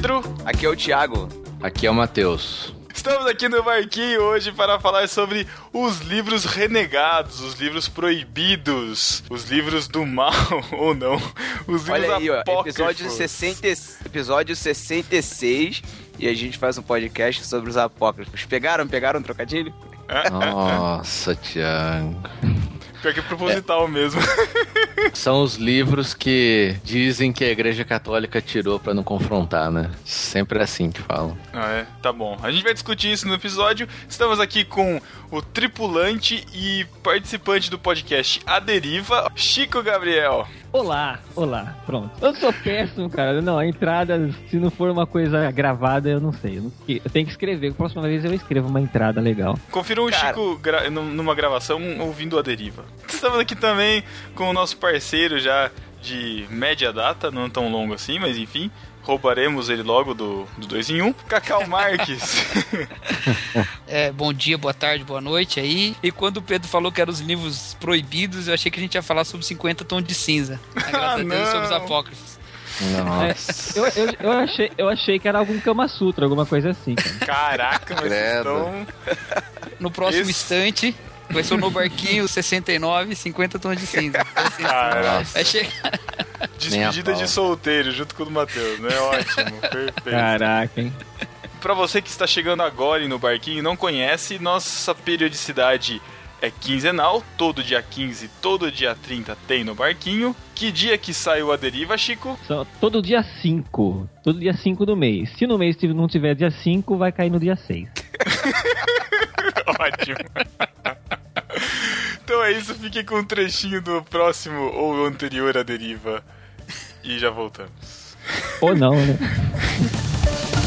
Pedro. Aqui é o Thiago. Aqui é o Matheus. Estamos aqui no Marquinho hoje para falar sobre os livros renegados, os livros proibidos, os livros do mal ou não, os livros Olha aí, ó, episódio, 60, episódio 66 e a gente faz um podcast sobre os apócrifos. Pegaram? Pegaram um trocadilho? Nossa, Thiago. Pior que é proposital mesmo. São os livros que dizem que a Igreja Católica tirou pra não confrontar, né? Sempre é assim que falam. Ah, é? Tá bom. A gente vai discutir isso no episódio. Estamos aqui com o tripulante e participante do podcast A Deriva, Chico Gabriel. Olá, olá, pronto. Eu sou péssimo, cara. Não, a entrada, se não for uma coisa gravada, eu não sei. Eu, não- eu tenho que escrever. Próxima vez eu escrevo uma entrada legal. Confiram o Cara. Chico gra- num- numa gravação ouvindo A Deriva. Estamos aqui também com o nosso parceiro já de média data, não tão longo assim, mas enfim. Roubaremos ele logo do 2 em 1. Um. Cacau Marques. É, bom dia, boa tarde, boa noite aí. E quando o Pedro falou que eram os livros proibidos, eu achei que a gente ia falar sobre 50 tons de cinza. Mas, graças Ah, a Deus, sobre os apócrifos. Nossa. Eu, eu, eu, achei, eu achei que era algum Kama Sutra, alguma coisa assim, cara. Caraca, mas Credo. estão. No próximo Esse- instante, vai ser o No Barquinho 69, 50 tons de cinza. Então, assim, Caraca. vai che- Despedida de solteiro, junto com o Matheus, né? Ótimo, perfeito. Caraca, hein? Pra você que está chegando agora e no barquinho e não conhece, nossa periodicidade é quinzenal, todo dia 15, todo dia 30 tem no barquinho. Que dia que saiu a deriva, Chico? Só, todo dia 5. Todo dia 5 do mês. Se no mês não tiver dia 5, vai cair no dia 6. Ótimo. então é isso, fique com um trechinho do próximo ou anterior à deriva. E já voltamos. Ou não, né?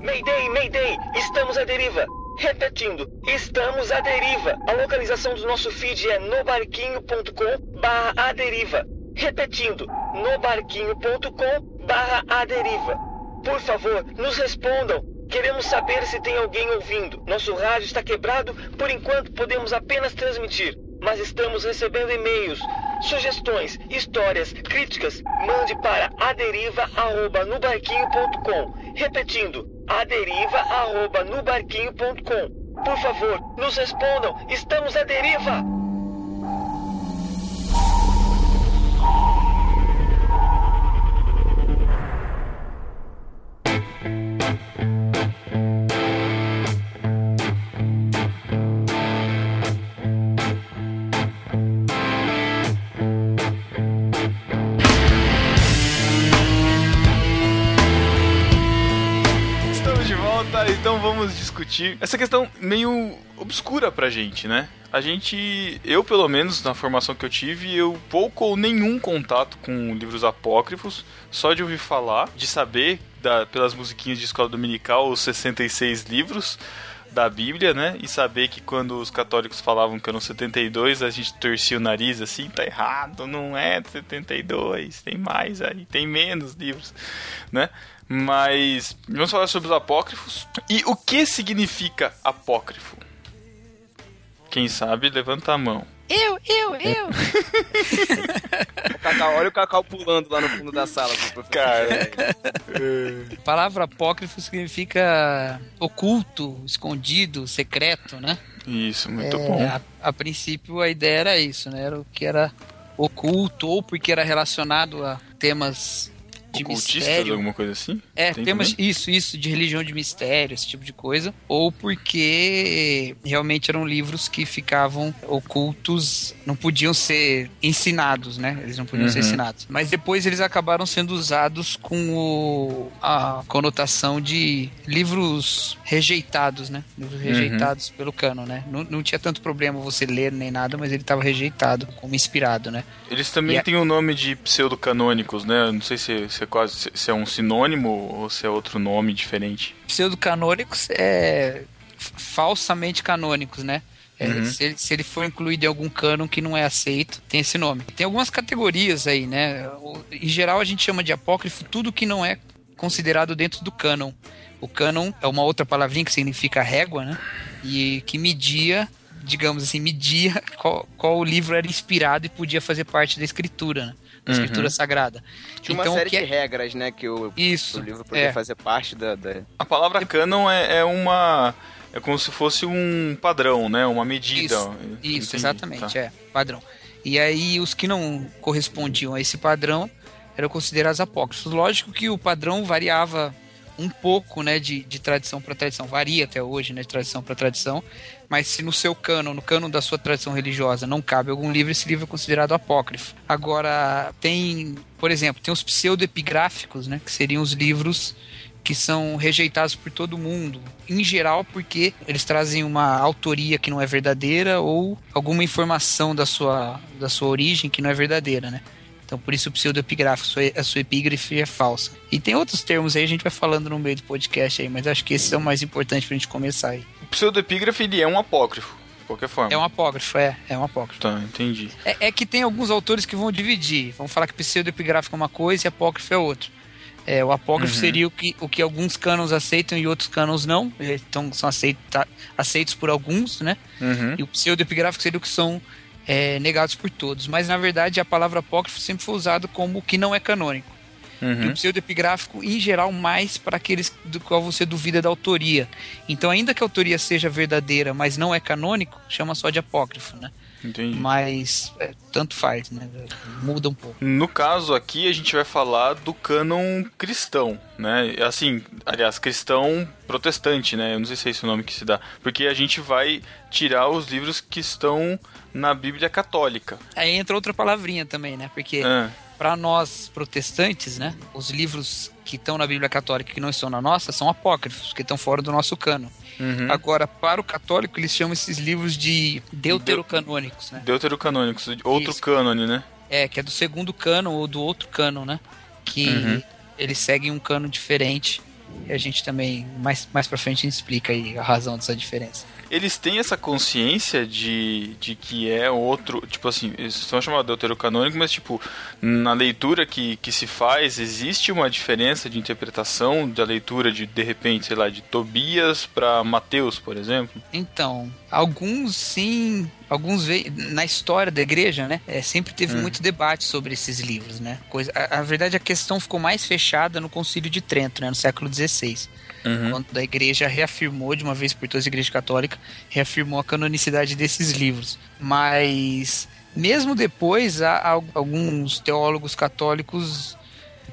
Mayday, Mayday! Estamos à deriva! Repetindo, estamos à deriva! A localização do nosso feed é nobarquinho.com barra a deriva. Repetindo, nobarquinho.com barra a deriva. Por favor, nos respondam. Queremos saber se tem alguém ouvindo. Nosso rádio está quebrado, por enquanto podemos apenas transmitir. Mas estamos recebendo e-mails, sugestões, histórias, críticas. Mande para aderiva@nubarquinho.com. Repetindo, aderiva@nubarquinho.com. Por favor, nos respondam. Estamos à deriva. Discutir essa questão meio obscura pra gente, né? A gente, eu pelo menos na formação que eu tive, eu pouco ou nenhum contato com livros apócrifos, só de ouvir falar, de saber da- pelas musiquinhas de escola dominical os 66 livros da Bíblia, né? E saber que quando os católicos falavam que eram 72, a gente torcia o nariz assim, tá errado, não é 72, tem mais aí, tem menos livros, né? Mas vamos falar sobre os apócrifos. E o que significa apócrifo? Quem sabe, levanta a mão. Eu, eu, eu. O Cacau, olha o Cacau pulando lá no fundo da sala. professor. Cara. A palavra apócrifo significa oculto, escondido, secreto, né? Isso, muito É, bom. a, a princípio a ideia era isso, né? Era o que era oculto ou porque era relacionado a temas de Ocultistas, mistério. alguma coisa assim? É, Tem temas, também? isso, isso, de religião de mistério, esse tipo de coisa. Ou porque realmente eram livros que ficavam ocultos, não podiam ser ensinados, né? Eles não podiam ser Uhum. ensinados. Mas depois eles acabaram sendo usados com o, a conotação de livros rejeitados, né? Livros Uhum. rejeitados pelo cano, né? Não, não tinha tanto problema você ler nem nada, mas ele estava rejeitado como inspirado, né? Eles também E têm o nome de pseudocanônicos, né? Não sei se, se é quase se- é um sinônimo ou se é outro nome diferente. pseudocanônicos é falsamente canônicos, né? É, Uhum. se, ele, se ele for incluído em algum cânon que não é aceito, tem esse nome. Tem algumas categorias aí, né? Em geral a gente chama de apócrifo tudo que não é considerado dentro do cânon. O cânon é uma outra palavrinha que significa régua, né? E que media, digamos assim, media qual, qual livro era inspirado e podia fazer parte da escritura, né? Da Uhum. escritura sagrada. Tinha uma Então, série que é- de regras, né? Que o, Isso. o livro podia é. fazer parte da. da- A palavra canon é, é uma. É como se fosse um padrão, né? Uma medida. Isso, Isso, exatamente, tá. é, padrão. E aí os que não correspondiam a esse padrão eram considerados apócrifos. Lógico que o padrão variava um pouco, né, de, de tradição para tradição, varia até hoje, né, de tradição para tradição, mas se no seu cânon, no cânon da sua tradição religiosa, não cabe algum livro, esse livro é considerado apócrifo. Agora, tem, por exemplo, tem os pseudoepigráficos, né, que seriam os livros que são rejeitados por todo mundo, em geral porque eles trazem uma autoria que não é verdadeira ou alguma informação da sua, da sua origem que não é verdadeira, né? Então por isso o pseudoepigráfico, a sua epígrafe é falsa. E tem outros termos aí, a gente vai falando no meio do podcast aí, mas acho que esses são mais importantes pra gente começar aí. O pseudepígrafe ele é um apócrifo, de qualquer forma. É um apócrifo, é, é um apócrifo. Tá, entendi. É, é que tem alguns autores que vão dividir. Vão falar que pseudepigráfico é uma coisa e apócrifo é outra. É, o apócrifo Uhum. seria o que, o que alguns cânones aceitam e outros cânones não. Então são aceita, aceitos por alguns, né? Uhum. E o pseudepigráfico seria o que são é, negados por todos. Mas na verdade a palavra apócrifo sempre foi usada como o que não é canônico. E Uhum. o pseudepigráfico, em geral, mais para aqueles do qual você duvida da autoria. Então, ainda que a autoria seja verdadeira, mas não é canônico, chama só de apócrifo, né? Entendi. Mas é, tanto faz, né? Muda um pouco. No caso aqui, a gente vai falar do cânon cristão, né? Assim, aliás, cristão protestante, né? Eu não sei se é esse o nome que se dá. Porque a gente vai tirar os livros que estão na Bíblia Católica. Aí entra outra palavrinha também, né? Porque Ah, para nós protestantes, né, os livros que estão na Bíblia Católica que não estão na nossa são apócrifos, que estão fora do nosso cano. Uhum. Agora, para o católico, eles chamam esses livros de deuterocanônicos, né? Deuterocanônicos, outro Isso. cânone, né? É, que é do segundo cano ou do outro cano, né? Que Uhum. eles seguem um cano diferente. E a gente também, mais, mais pra frente, a gente explica aí a razão dessa diferença. Eles têm essa consciência de, de que é outro. Tipo assim, eles são chamados deuterocanônico, mas tipo, na leitura que, que se faz, existe uma diferença de interpretação da leitura de, de repente, sei lá, de Tobias para Mateus, por exemplo. Então, alguns sim, alguns na história da igreja, né? é, sempre teve Hum. muito debate sobre esses livros, né? Coisa, a, a verdade a questão ficou mais fechada no Concílio de Trento, né? No século XVI, Uhum. quando a igreja reafirmou de uma vez por todas a igreja católica reafirmou a canonicidade desses livros. Mas mesmo depois há, alguns teólogos católicos,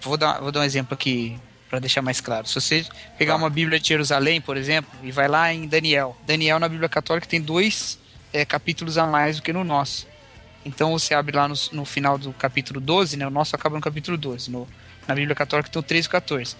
vou dar, vou dar um exemplo aqui para deixar mais claro. Se você pegar uma Bíblia de Jerusalém, por exemplo, e vai lá em Daniel, Daniel na Bíblia Católica tem dois é, capítulos a mais do que no nosso. Então você abre lá no, no final do capítulo 12, né? O nosso acaba no capítulo 12. No, na Bíblia Católica tem o 13 e o 14.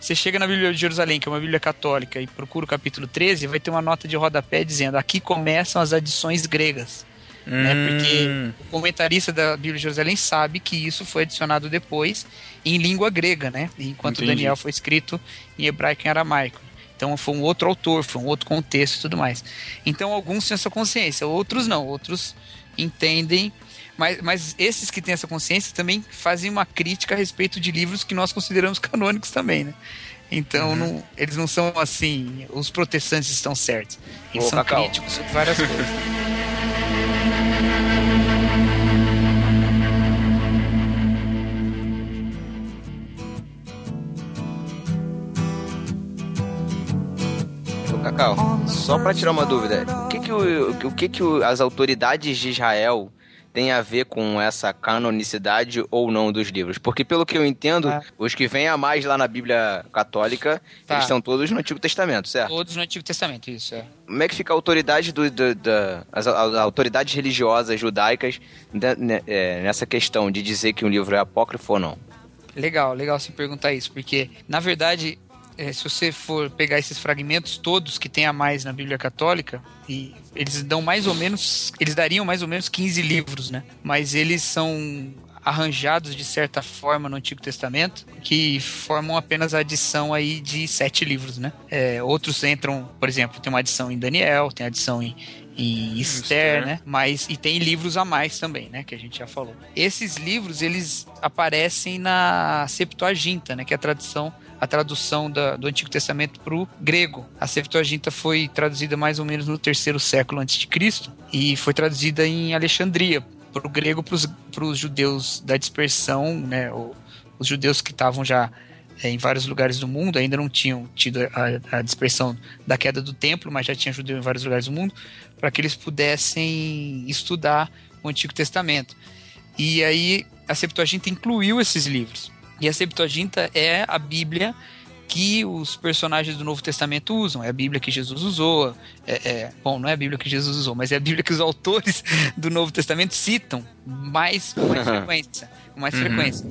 Você chega na Bíblia de Jerusalém, que é uma Bíblia Católica, e procura o capítulo 13, vai ter uma nota de rodapé dizendo aqui começam as adições gregas. Né? Porque Hum, o comentarista da Bíblia de Jerusalém sabe que isso foi adicionado depois em língua grega, né? Enquanto Entendi. Daniel foi escrito em hebraico e aramaico. Então foi um outro autor, foi um outro contexto e tudo mais. Então alguns têm essa consciência, outros não, outros entendem. Mas, mas esses que têm essa consciência também fazem uma crítica a respeito de livros que nós consideramos canônicos também, né? Então não- eles não são assim, os protestantes estão certos. Eles Ô, são Cacau. críticos sobre várias coisas. Cacau, só pra tirar uma dúvida, o que que, o, o que, que as autoridades de Israel têm a ver com essa canonicidade ou não dos livros? Porque pelo que eu entendo, Ah. os que vêm a mais lá na Bíblia católica, Tá. eles estão todos no Antigo Testamento, certo? Todos no Antigo Testamento, isso é. Como é que fica a autoridade do, do- da, as, autoridades religiosas judaicas é, nessa questão de dizer que um livro é apócrifo ou não? Legal, legal você perguntar isso, porque na verdade, é, se você for pegar esses fragmentos todos que tem a mais na Bíblia Católica, e eles dão mais ou menos, eles dariam mais ou menos 15 livros, né? Mas eles são arranjados de certa forma no Antigo Testamento que formam apenas a adição aí de sete livros, né? É, outros entram, por exemplo, tem uma adição em Daniel, tem adição em, em Esther, né? Mas e tem livros a mais também, né? Que a gente já falou. Esses livros eles aparecem na Septuaginta, né? Que é a tradução a tradução da, do Antigo Testamento para o grego. A Septuaginta foi traduzida mais ou menos no terceiro século antes de Cristo e foi traduzida em Alexandria para o grego para os judeus da dispersão, né? Os judeus que estavam já é, em vários lugares do mundo, ainda não tinham tido a, a, dispersão da queda do templo, mas já tinha judeu em vários lugares do mundo, para que eles pudessem estudar o Antigo Testamento. E aí a Septuaginta incluiu esses livros. E a Septuaginta é a Bíblia que os personagens do Novo Testamento usam. É a Bíblia que Jesus usou. É, é, bom, não é a Bíblia que Jesus usou, mas é a Bíblia que os autores do Novo Testamento citam mais com mais frequência. Com mais uhum. frequência.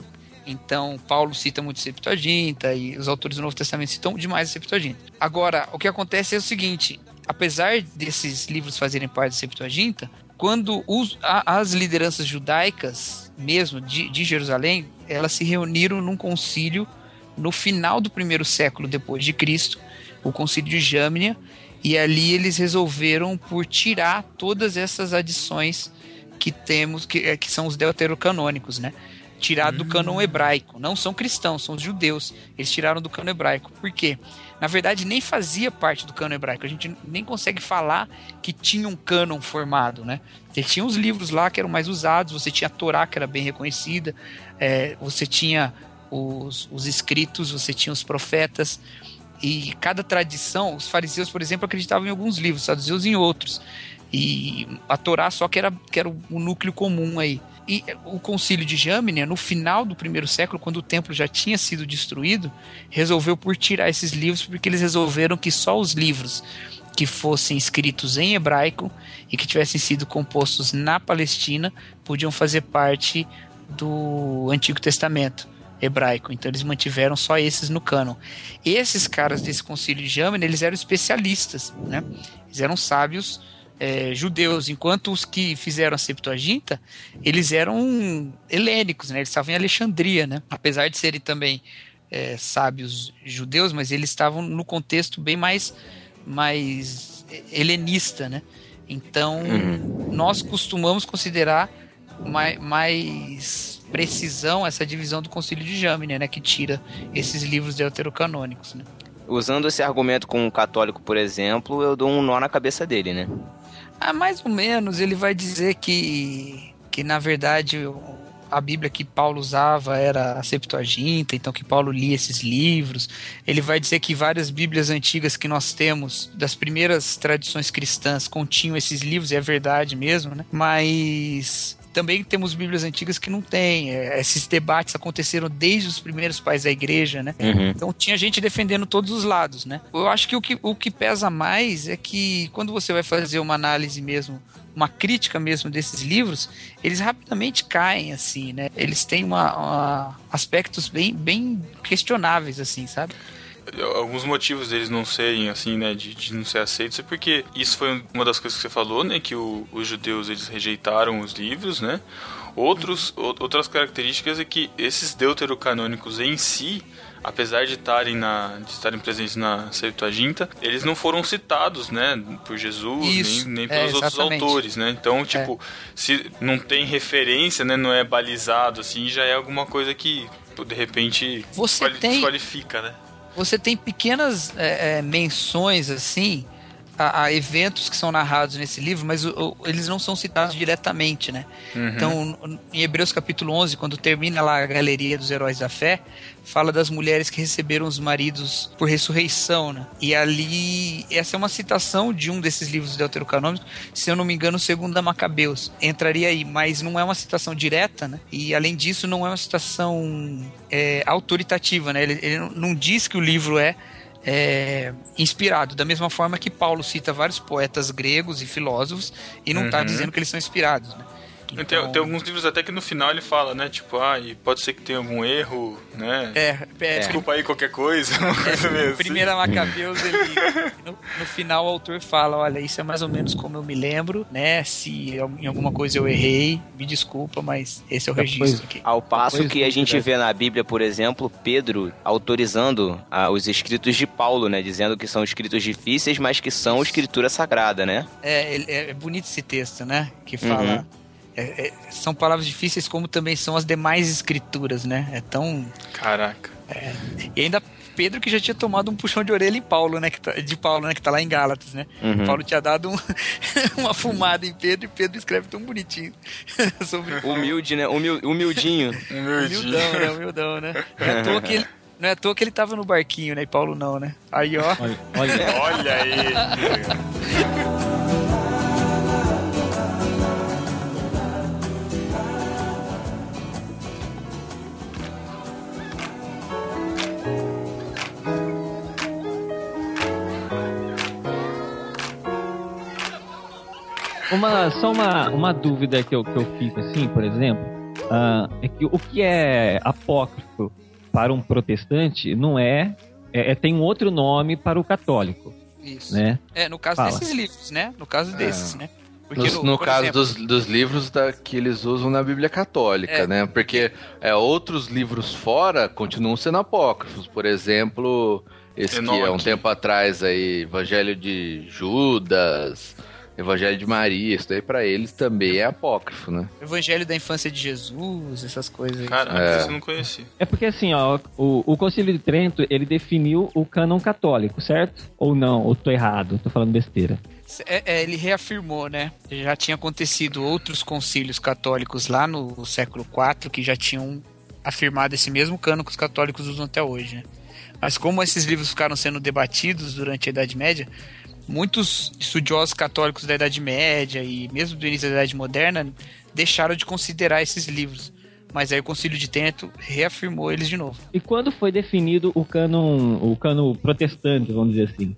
Então, Paulo cita muito Septuaginta e os autores do Novo Testamento citam demais a Septuaginta. Agora, o que acontece é o seguinte: apesar desses livros fazerem parte da Septuaginta, quando os, a, as lideranças judaicas, mesmo de, de Jerusalém, elas se reuniram num concílio no final do primeiro século depois de Cristo, o concílio de Jâmnia, e ali eles resolveram por tirar todas essas adições que temos, que, é, que são os deuterocanônicos, né? tirado do cânon hebraico. Não são cristãos, são os judeus. Eles tiraram do cânon hebraico. Por quê? Na verdade, nem fazia parte do cânon hebraico. A gente nem consegue falar que tinha um cânon formado, né? Você tinha os livros lá que eram mais usados, você tinha a Torá, que era bem reconhecida, é, você tinha os, os escritos, você tinha os profetas, e cada tradição, os fariseus, por exemplo, acreditavam em alguns livros, saduceus em outros. E a Torá só que era, que era o núcleo comum aí. E o concílio de Jâmnia, no final do primeiro século, quando o templo já tinha sido destruído, resolveu por tirar esses livros, porque eles resolveram que só os livros que fossem escritos em hebraico e que tivessem sido compostos na Palestina podiam fazer parte do Antigo Testamento hebraico. Então eles mantiveram só esses no cânon. Esses caras desse concílio de Jâmnia, eles eram especialistas, né? Eles eram sábios é, judeus, enquanto os que fizeram a Septuaginta, eles eram helênicos, né? Eles estavam em Alexandria, né? Apesar de serem também é, sábios judeus, mas eles estavam no contexto bem mais, mais helenista, né? Então, uhum. nós costumamos considerar mais, mais, precisão essa divisão do Concílio de Jâmnia, né? Que tira esses livros deuterocanônicos, né? Usando esse argumento com um católico, por exemplo, eu dou um nó na cabeça dele, né? Ah, mais ou menos, ele vai dizer que, que na verdade a Bíblia que Paulo usava era a Septuaginta, então que Paulo lia esses livros. Ele vai dizer que várias Bíblias antigas que nós temos, das primeiras tradições cristãs, continham esses livros, e é verdade mesmo, né? Mas também temos Bíblias antigas que não tem. É, esses debates aconteceram desde os primeiros pais da igreja, né? Uhum. Então tinha gente defendendo todos os lados, né? Eu acho que o, que o que pesa mais é que quando você vai fazer uma análise mesmo uma crítica mesmo desses livros, eles rapidamente caem, assim, né? Eles têm uma, uma aspectos bem, bem questionáveis, assim, sabe? Alguns motivos deles não serem assim, né, de, de, não ser aceitos é porque isso foi uma das coisas que você falou, né, que o, os judeus eles rejeitaram os livros, né? Outros, outras características é que esses deuterocanônicos em si, apesar de estarem na de estarem presentes na Septuaginta, eles não foram citados, né, por Jesus nem, nem é, pelos é, outros autores, né? Então, tipo, é. se não tem referência, né, não é balizado assim, já é alguma coisa que de repente Você tem... desqualifica, né? Você tem pequenas é, é, menções assim a, a, eventos que são narrados nesse livro, mas o, o, eles não são citados diretamente, né? Uhum. Então, em Hebreus capítulo 11, quando termina lá a galeria dos heróis da fé, fala das mulheres que receberam os maridos por ressurreição, né? E ali, essa é uma citação de um desses livros deuterocanômicos, se eu não me engano, segundo a Macabeus. Entraria aí, mas não é uma citação direta, né? E além disso, não é uma citação é, autoritativa, né? Ele, ele não diz que o livro é é, inspirado, da mesma forma que Paulo cita vários poetas gregos e filósofos e não está uhum. dizendo que eles são inspirados. Né? Tem, Então, tem alguns livros até que no final ele fala, né? Tipo, ah, e pode ser que tenha algum erro, né? É, é, Desculpa aí qualquer coisa, uma coisa mesmo. assim. Primeira Macabeus, ele, no, no final o autor fala, olha, isso é mais ou menos como eu me lembro, né? Se em alguma coisa eu errei, me desculpa, mas esse é o registro aqui. Ao passo que a é, gente vê na Bíblia, por exemplo, Pedro autorizando ah, os escritos de Paulo, né? Dizendo que são escritos difíceis, mas que são escritura sagrada, né? É, é, é bonito esse texto, né? Que fala. É- é- são palavras difíceis como também são as demais escrituras, né? É tão. Caraca. E ainda Pedro que já tinha tomado um puxão de orelha em Paulo, né? Que tá- de Paulo, né? Que tá lá em Gálatas, né? Uhum. Paulo tinha dado um- uma fumada em Pedro e Pedro escreve tão bonitinho sobre Humilde, né? Humil- humildinho. Humildinho. Humildão, né? Humildão, né? Não é à toa que ele, não é à toa que ele tava no barquinho, né? E Paulo não, né? Aí, ó. Olha, olha, Olha aí. uma, só uma, uma dúvida que eu, que eu fico assim, por exemplo, ah, é que o que é apócrifo para um protestante não é, é, é- tem um outro nome para o católico, Isso. né? É, no caso Fala. desses livros, né? No caso desses, né? Porque No, no por caso exemplo, dos, dos livros da, que eles usam na Bíblia Católica, É. né? Porque é, outros livros fora continuam sendo apócrifos. Por exemplo, esse que é um Enoque. tempo atrás aí, Evangelho de Judas, Evangelho de Maria, isso daí pra eles também é apócrifo, né? Evangelho da Infância de Jesus, essas coisas aí. Caraca, É. isso eu não conhecia. É porque assim, ó, o, o Concílio de Trento, ele definiu o cânon católico, certo? Ou não? Ou tô errado? Tô falando besteira. É, é, ele reafirmou, né? Já tinha acontecido outros concílios católicos lá no século IV que já tinham afirmado esse mesmo cano que os católicos usam até hoje, né? Mas como esses livros ficaram sendo debatidos durante a Idade Média, muitos estudiosos católicos da Idade Média e mesmo do início da Idade Moderna deixaram de considerar esses livros. Mas aí o Concílio de Trento reafirmou eles de novo. E quando foi definido o cânon, o cânon protestante, vamos dizer assim?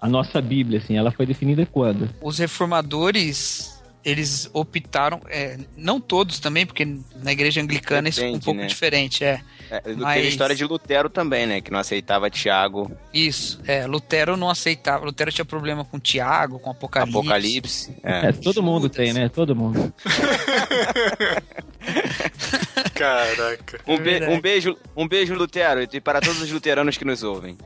A nossa Bíblia, assim, ela foi definida quando? Os reformadores, eles optaram, é, não todos também, porque na igreja anglicana isso é um Depende, pouco né? diferente, é. É, Mas- a história de Lutero também, né? Que não aceitava Tiago, Isso, é, Lutero não aceitava, Lutero tinha problema com Tiago, com Apocalipse. Apocalipse. É, É. todo mundo Judas. tem, né? Todo mundo. Caraca. Um, be- um beijo, um beijo, Lutero, e para todos os luteranos que nos ouvem.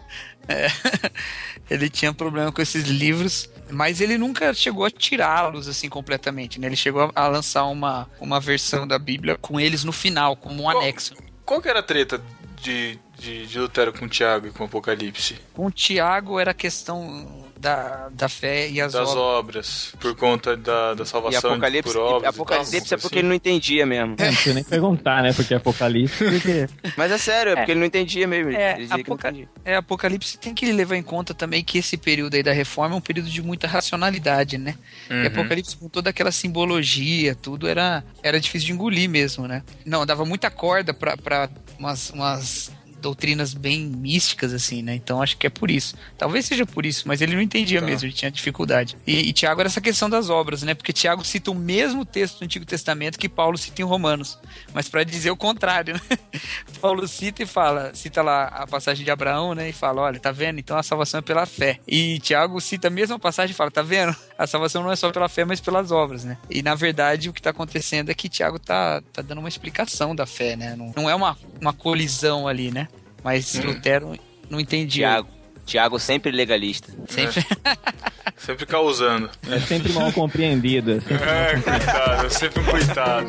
Ele tinha problema com esses livros, mas ele nunca chegou a tirá-los assim completamente, né? Ele chegou a, lançar uma, uma versão da Bíblia com eles no final, como um Qual- anexo. Qual que era a treta de, de, de Lutero com Tiago e com Apocalipse? Com Tiago era questão da, da fé e as Das obras. obras, por conta da, da E salvação Apocalipse, por obras. e Apocalipse e é tal, porque assim. ele não entendia mesmo. É, não precisa nem perguntar, né? Porque Apocalipse, porque... Mas é sério, é porque ele não entendia mesmo. É, Apoca- entendia. É, Apocalipse tem que levar em conta também que esse período aí da reforma é um período de muita racionalidade, né? E Uhum. Apocalipse com toda aquela simbologia, tudo era, era difícil de engolir mesmo, né? Não, dava muita corda pra, pra umas, umas doutrinas bem místicas, assim, né? Então acho que é por isso. Talvez seja por isso, mas ele não entendia Tá. mesmo, ele tinha dificuldade. E, e Tiago era essa questão das obras, né? Porque Tiago cita o mesmo texto do Antigo Testamento que Paulo cita em Romanos, mas para dizer o contrário, né? Paulo cita e fala, cita lá a passagem de Abraão, né? E fala, olha, tá vendo? Então a salvação é pela fé. E Tiago cita a mesma passagem e fala, tá vendo? A salvação não é só pela fé, mas pelas obras, né? E na verdade o que tá acontecendo é que Tiago tá, tá dando uma explicação da fé, né? Não, não é uma, uma colisão ali, né? Mas Hum. Lutero não entendia. Tiago. Tiago sempre legalista. Sempre. Sempre causando. É sempre mal compreendido. é sempre mal É, coitado, sempre um coitado.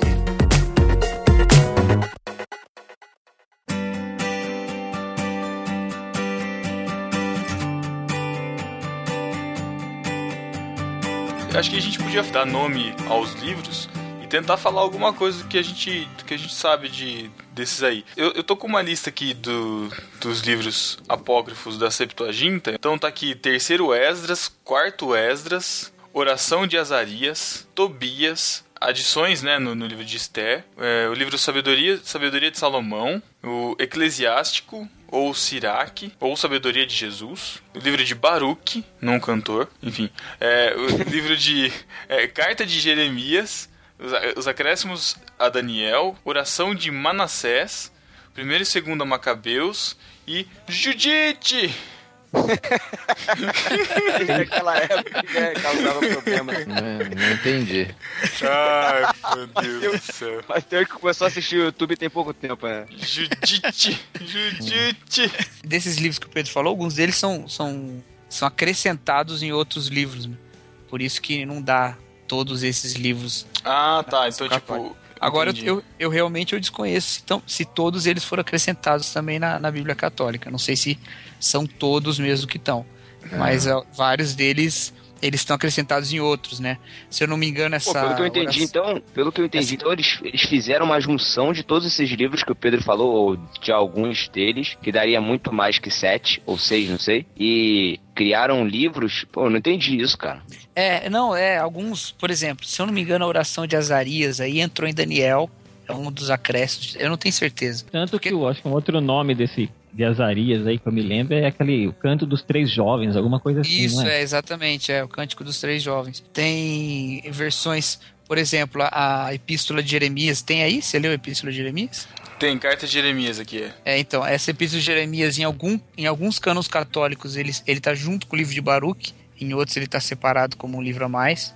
Acho que a gente podia dar nome aos livros e tentar falar alguma coisa que a gente, que a gente sabe de desses aí. Eu, eu tô com uma lista aqui do, dos livros apócrifos da Septuaginta. Então tá aqui terceiro Esdras, quarto Esdras, Oração de Azarias, Tobias, adições né, no, no livro de Esther, é, o livro Sabedoria, Sabedoria de Salomão, o Eclesiástico, ou Siraque, ou Sabedoria de Jesus, o livro de Baruque, não cantor, enfim, é, o livro de é, Carta de Jeremias, Os, os acréscimos a Daniel, oração de Manassés, primeiro e segundo a Macabeus e Judite! Naquela época que né, causava problema. Não, não entendi. Ai, meu Deus do céu. Mas tem que começou a assistir o YouTube tem pouco tempo, né? Judite! Judite! Desses livros que o Pedro falou, alguns deles são, são, são acrescentados em outros livros. Né? Por isso que não dá todos esses livros. Ah, tá. Então, tipo. Agora entendi. eu, eu realmente eu desconheço se, tão- se todos eles foram acrescentados também na, na Bíblia Católica. Não sei se são todos mesmo que estão. Mas ó, vários deles eles estão acrescentados em outros, né? Se eu não me engano, essa. Pô, pelo que eu entendi, oração- então, pelo que eu entendi, então eles, eles fizeram uma junção de todos esses livros que o Pedro falou, ou de alguns deles, que daria muito mais que sete, ou seis, não sei, e criaram livros. Pô, eu não entendi isso, cara. É, não, é, alguns, por exemplo, se eu não me engano, a oração de Azarias aí entrou em Daniel, é um dos acréscimos, eu não tenho certeza. Tanto que eu acho que um outro nome desse de Azarias aí que eu me lembro é aquele o canto dos três jovens, alguma coisa assim, Isso, não é? é, exatamente, é o Cântico dos Três Jovens. Tem versões, por exemplo, a, a Epístola de Jeremias, tem aí? Você leu a Epístola de Jeremias? Tem carta de Jeremias aqui. é. É, então, essa Epístola de Jeremias, em, algum, em alguns cânones católicos, ele, ele tá junto com o livro de Baruch, em outros ele tá separado como um livro a mais.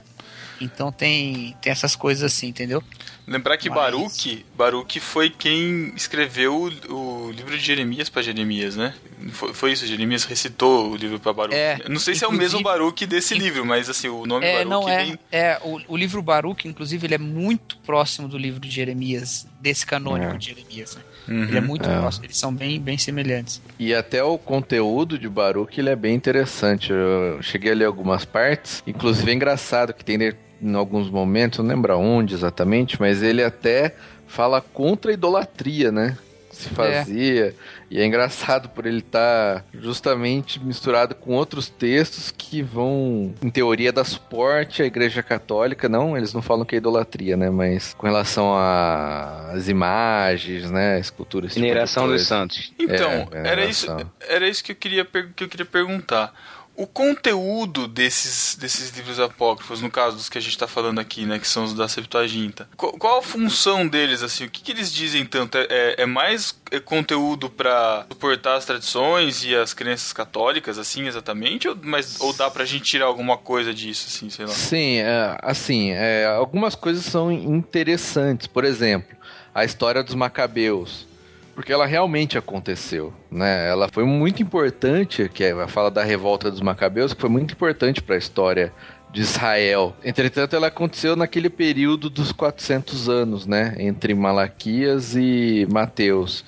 Então tem, tem essas coisas assim, entendeu? Lembrar que Mas- Baruch, Baruch foi quem escreveu o, o livro de Jeremias para Jeremias, né? Foi, foi isso, Jeremias recitou o livro para Baruch. É, não sei se é o mesmo Baruch desse livro, mas assim, o nome É, Baruch não é. vem... É, o, o livro Baruch, inclusive, ele é muito próximo do livro de Jeremias, desse canônico É. de Jeremias. né? Uhum. Ele é muito É. próximo, eles são bem, bem semelhantes. E até o conteúdo de Baruch ele é bem interessante. Eu cheguei a ler algumas partes. Inclusive é engraçado que tem em alguns momentos, não lembro onde exatamente, mas ele até fala contra a idolatria, né? Que Se fazia. E é engraçado por ele estar justamente misturado com outros textos que vão, em teoria, dar suporte à Igreja Católica. Não, eles não falam que é idolatria, né? Mas com relação às imagens, né? Esculturas. esse tipo Mineração dos. Santos. Então, É, era, é, isso, relação. era isso que eu queria, que eu queria perguntar. O conteúdo desses, desses livros apócrifos, no caso dos que a gente está falando aqui, né, que são os da Septuaginta, qual, qual a função deles, assim, o que, que eles dizem tanto? É, é- é mais é, conteúdo para suportar as tradições e as crenças católicas, assim, exatamente? Ou, mas, ou dá gente tirar alguma coisa disso, assim, sei lá? Sim, é, assim, é, algumas coisas são interessantes. Por exemplo, a história dos Macabeus. Porque ela realmente aconteceu, né? Ela foi muito importante, que é a fala da revolta dos Macabeus, que foi muito importante para a história de Israel. Entretanto, ela aconteceu naquele período dos 400 anos, né? Entre Malaquias e Mateus.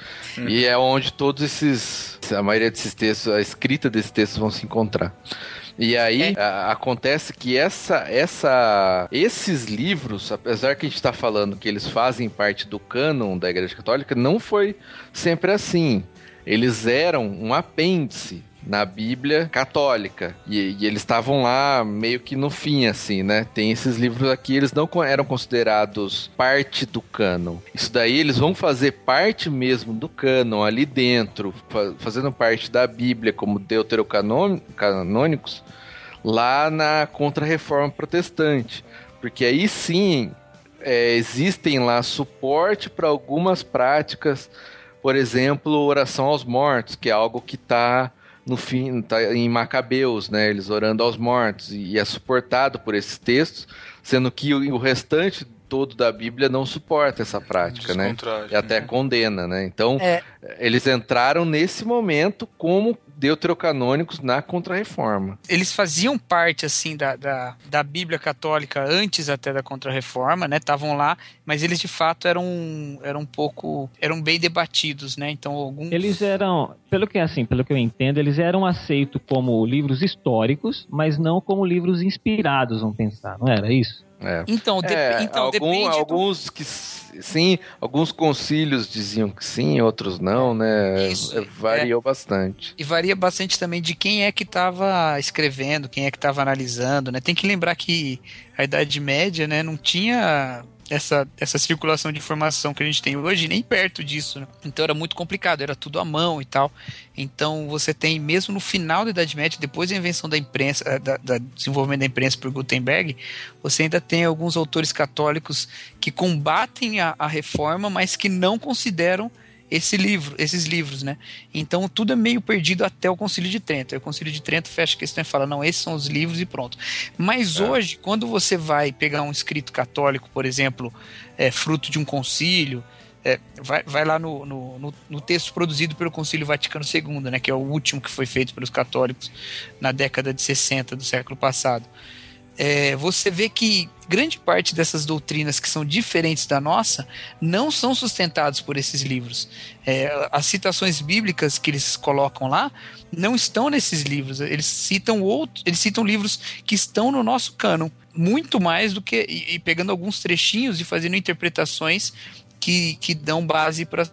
E é onde todos esses, a maioria desses textos, a escrita desses textos vão se encontrar. E aí a- acontece que essa, essa, esses livros, apesar que a gente está falando que eles fazem parte do cânon da Igreja Católica, não foi sempre assim. Eles eram um apêndice na Bíblia católica e, e eles estavam lá meio que no fim assim, né? Tem esses livros aqui, eles não eram considerados parte do cânon. Isso daí eles vão fazer parte mesmo do cânon ali dentro, fa- fazendo parte da Bíblia como deuterocanônicos lá na Contra-Reforma Protestante. Porque aí sim é, existem lá suporte para algumas práticas, por exemplo, oração aos mortos, que é algo que está no fim, tá em Macabeus, né? Eles orando aos mortos e é suportado por esses textos, sendo que o, o restante todo da Bíblia não suporta essa prática, né? E até né? condena, né? Então, É. eles entraram nesse momento como deuterocanônicos na Contra-Reforma. Eles faziam parte, assim, da, da, da Bíblia Católica antes até da Contra-Reforma, né? Estavam lá, mas eles de fato eram, eram um pouco. eram bem debatidos, né? Então, alguns. Eles eram, pelo que assim, pelo que eu entendo, eles eram aceitos como livros históricos, mas não como livros inspirados, vamos pensar, não era isso? É. Então, de- É, então algum- depende. do- alguns que s- sim, alguns concílios diziam que sim, outros não, né? Isso, É, variou bastante. E varia bastante também de quem é que estava escrevendo, quem é que estava analisando, né? Tem que lembrar que a Idade Média, né, não tinha essa, essa circulação de informação que a gente tem hoje, nem perto disso. Né? Então era muito complicado, era tudo à mão e tal. Então você tem, mesmo no final da Idade Média, depois da invenção da imprensa, eh, da, da desenvolvimento da imprensa por Gutenberg, você ainda tem alguns autores católicos que combatem a, a reforma, mas que não consideram esse livro, esses livros, né? Então tudo é meio perdido até o Concílio de Trento. Aí o Concílio de Trento fecha a questão e fala: não, esses são os livros e pronto. Mas é. hoje, quando você vai pegar um escrito católico, por exemplo, é, fruto de um concílio, é, vai, vai lá no, no, no, no, texto produzido pelo Concílio Vaticano II, né, que é o último que foi feito pelos católicos na década de 60 do século passado é, você vê que grande parte dessas doutrinas que são diferentes da nossa não são sustentadas por esses livros. É, as citações bíblicas que eles colocam lá não estão nesses livros. Eles citam outros, eles citam livros que estão no nosso cânon muito mais do que e, e pegando alguns trechinhos e fazendo interpretações que, que, dão base para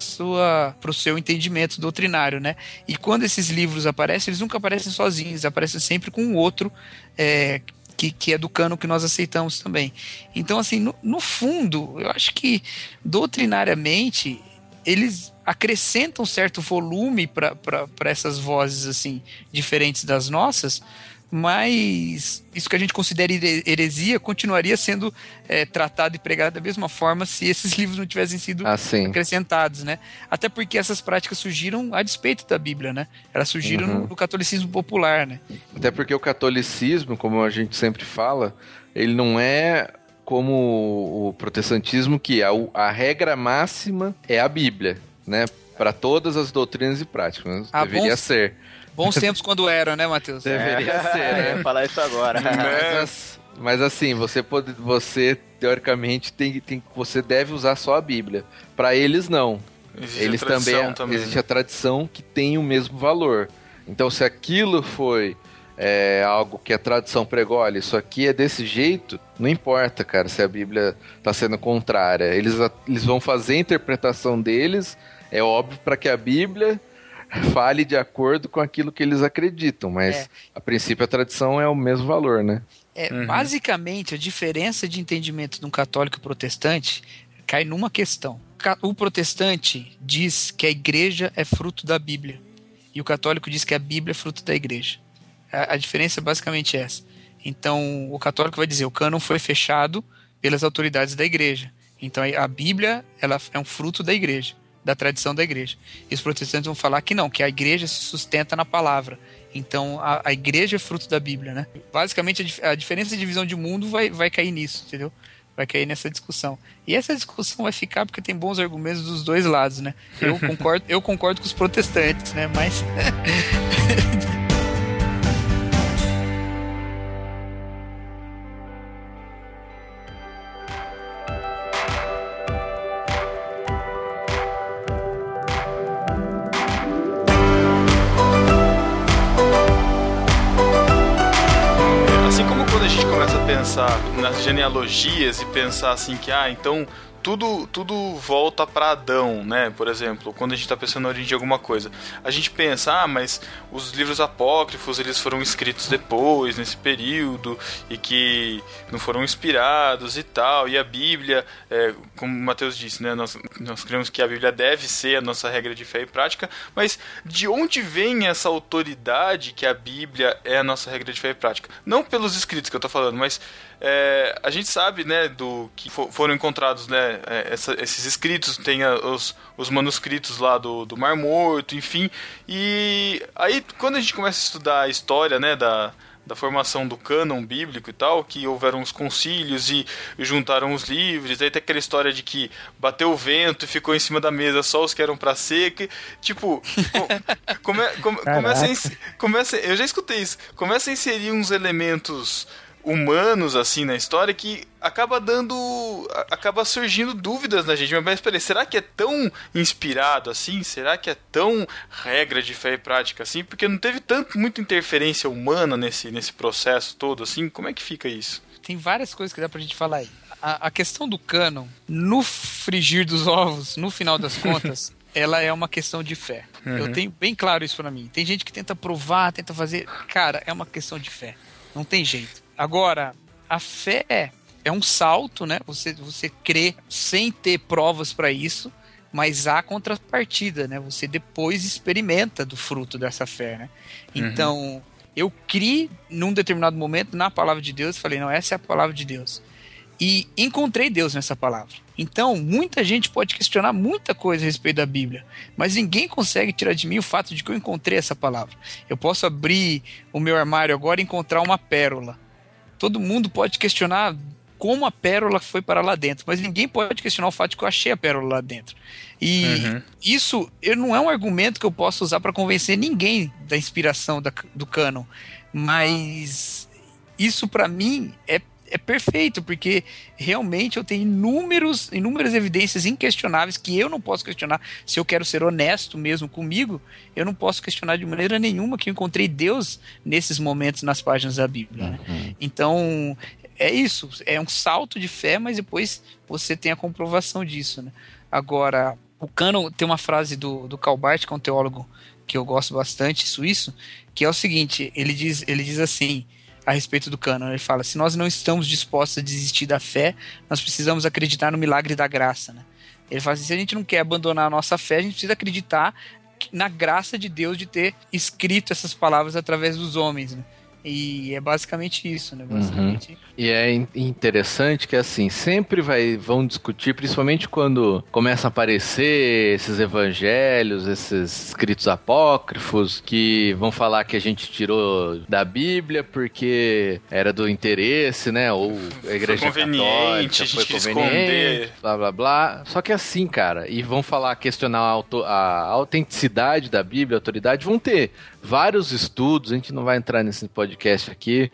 o seu entendimento doutrinário, né? E quando esses livros aparecem, eles nunca aparecem sozinhos, aparecem sempre com outro é, que, que é do cano que nós aceitamos também. Então, assim, no, no fundo, eu acho que doutrinariamente eles acrescentam certo volume para essas vozes assim diferentes das nossas, mas isso que a gente considera heresia continuaria sendo é, tratado e pregado da mesma forma se esses livros não tivessem sido ah, acrescentados, né? Até porque essas práticas surgiram a despeito da Bíblia, né? Elas surgiram uhum. no, no, catolicismo popular, né? Até porque o catolicismo, como a gente sempre fala, ele não é como o protestantismo que a, a regra máxima é a Bíblia, né? Para todas as doutrinas e práticas, ah, deveria ser. Bons tempos quando eram, né, Matheus? Deveria é. ser, né? falar isso agora. Mas, mas assim, você pode, você teoricamente tem, tem, você deve usar só a Bíblia. Para eles não. Existe eles também, também existe a tradição que tem o mesmo valor. Então, se aquilo foi é, algo que a tradição pregou, olha, isso aqui é desse jeito, não importa, cara, se a Bíblia está sendo contrária. Eles, eles vão fazer a interpretação deles, é óbvio, para que a Bíblia fale de acordo com aquilo que eles acreditam, mas é. a princípio a tradição é o mesmo valor, né? É, uhum. Basicamente, a diferença de entendimento de um católico e protestante cai numa questão. O protestante diz que a igreja é fruto da Bíblia, e o católico diz que a Bíblia é fruto da igreja. A, a diferença é basicamente essa. Então, o católico vai dizer: o cânon foi fechado pelas autoridades da igreja. Então, a Bíblia ela é um fruto da igreja da tradição da igreja. E os protestantes vão falar que não, que a igreja se sustenta na palavra. Então a, a igreja é fruto da Bíblia, né? Basicamente a, a, diferença de visão de mundo vai, vai cair nisso, entendeu? Vai cair nessa discussão. E essa discussão vai ficar porque tem bons argumentos dos dois lados, né? Eu concordo, eu concordo com os protestantes, né? Mas genealogias e pensar assim que, ah, então tudo, tudo volta para Adão, né? Por exemplo, quando a gente está pensando na origem de alguma coisa, a gente pensa, ah, mas os livros apócrifos eles foram escritos depois, nesse período, e que não foram inspirados e tal, e a Bíblia, é, como o Mateus disse, né? Nós, nós cremos que a Bíblia deve ser a nossa regra de fé e prática, mas de onde vem essa autoridade que a Bíblia é a nossa regra de fé e prática? Não pelos escritos que eu estou falando, mas é, a gente sabe, né, do que for, foram encontrados, né, é, essa, esses escritos, tem a, os, os manuscritos lá do, do Mar Morto, enfim. E aí, quando a gente começa a estudar a história, né, da, da formação do cânon bíblico e tal, que houveram os concílios e, juntaram os livros, aí tem aquela história de que bateu o vento e ficou em cima da mesa só os que eram para ser, que, tipo, come, come, começa, a, começa, eu já escutei isso, começa a inserir uns elementos humanos assim na história que acaba dando acaba surgindo dúvidas na gente mas peraí, será que é tão inspirado assim será que é tão regra de fé e prática assim porque não teve tanto muita interferência humana nesse nesse processo todo assim como é que fica isso tem várias coisas que dá pra gente falar aí a, a questão do cânon no frigir dos ovos no final das contas ela é uma questão de fé. Uhum. Eu tenho bem claro isso para mim. Tem gente que tenta provar, tenta fazer. Cara, é uma questão de fé. Não tem jeito. Agora, a fé é um salto, né? Você, você crê sem ter provas para isso, mas há contrapartida, né? Você depois experimenta do fruto dessa fé, né? Então, uhum. eu criei num determinado momento na palavra de Deus, falei, não, essa é a palavra de Deus. E encontrei Deus nessa palavra. Então, muita gente pode questionar muita coisa a respeito da Bíblia, mas ninguém consegue tirar de mim o fato de que eu encontrei essa palavra. Eu posso abrir o meu armário agora e encontrar uma pérola. Todo mundo pode questionar como a pérola foi para lá dentro, mas ninguém pode questionar o fato de que eu achei a pérola lá dentro. E uhum. isso eu, não é um argumento que eu possa usar para convencer ninguém da inspiração da, do canon, mas isso para mim é, é perfeito, porque realmente eu tenho inúmeros, inúmeras evidências inquestionáveis que eu não posso questionar. Se eu quero ser honesto mesmo comigo, eu não posso questionar de maneira nenhuma que eu encontrei Deus nesses momentos nas páginas da Bíblia. Né? Uhum. Então, é isso, é um salto de fé, mas depois você tem a comprovação disso, né? Agora, o Canon tem uma frase do, do Calbart, que é um teólogo que eu gosto bastante, suíço, que é o seguinte, ele diz, ele diz assim, a respeito do Canon, ele fala, se nós não estamos dispostos a desistir da fé, nós precisamos acreditar no milagre da graça, né? Ele fala assim, se a gente não quer abandonar a nossa fé, a gente precisa acreditar na graça de Deus de ter escrito essas palavras através dos homens, né? E é basicamente isso, né? Basicamente. Uhum. E é interessante que assim, sempre vai, vão discutir, principalmente quando começam a aparecer esses evangelhos, esses escritos apócrifos, que vão falar que a gente tirou da Bíblia porque era do interesse, né? Ou a igreja foi conveniente, católica, foi conveniente, blá blá blá. Só que assim, cara, e vão falar, questionar a, auto, a autenticidade da Bíblia, a autoridade, vão ter vários estudos, a gente não vai entrar nesse podcast aqui,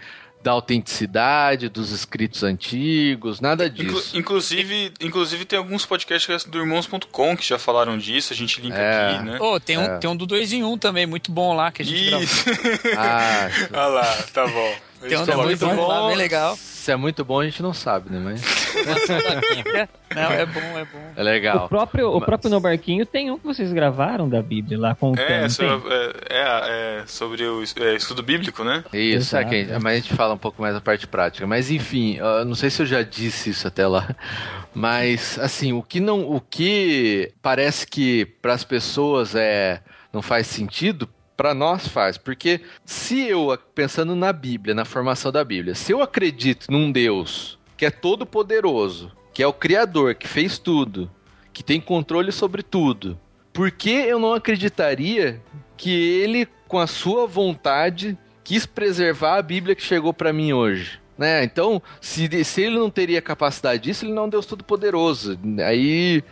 da autenticidade dos escritos antigos, nada disso. Inclu inclusive, inclusive tem alguns podcasts do irmãos.com que já falaram disso, a gente linka é. aqui, né? Oh, tem, um, é. tem um do 2 em 1 um também, muito bom lá que a gente Isso. ah, ah lá, tá bom. Tem um muito bom, lá, bem legal. Se é muito bom, a gente não sabe, né? Mas... não, é bom, é bom. É legal. O próprio, Mas... o próprio No Barquinho tem um que vocês gravaram da Bíblia lá com o é, sobre, é, é, é, sobre o é, estudo bíblico, né? Isso, é que mas a gente fala um pouco mais da parte prática. Mas enfim, não sei se eu já disse isso até lá. Mas assim, o que não. O que parece que para as pessoas é não faz sentido, para nós faz, porque se eu, pensando na Bíblia, na formação da Bíblia, se eu acredito num Deus que é todo poderoso, que é o Criador, que fez tudo, que tem controle sobre tudo, por que eu não acreditaria que ele, com a sua vontade, quis preservar a Bíblia que chegou para mim hoje? Né? Então, se, se ele não teria capacidade disso, ele não é um Deus todo-poderoso. Aí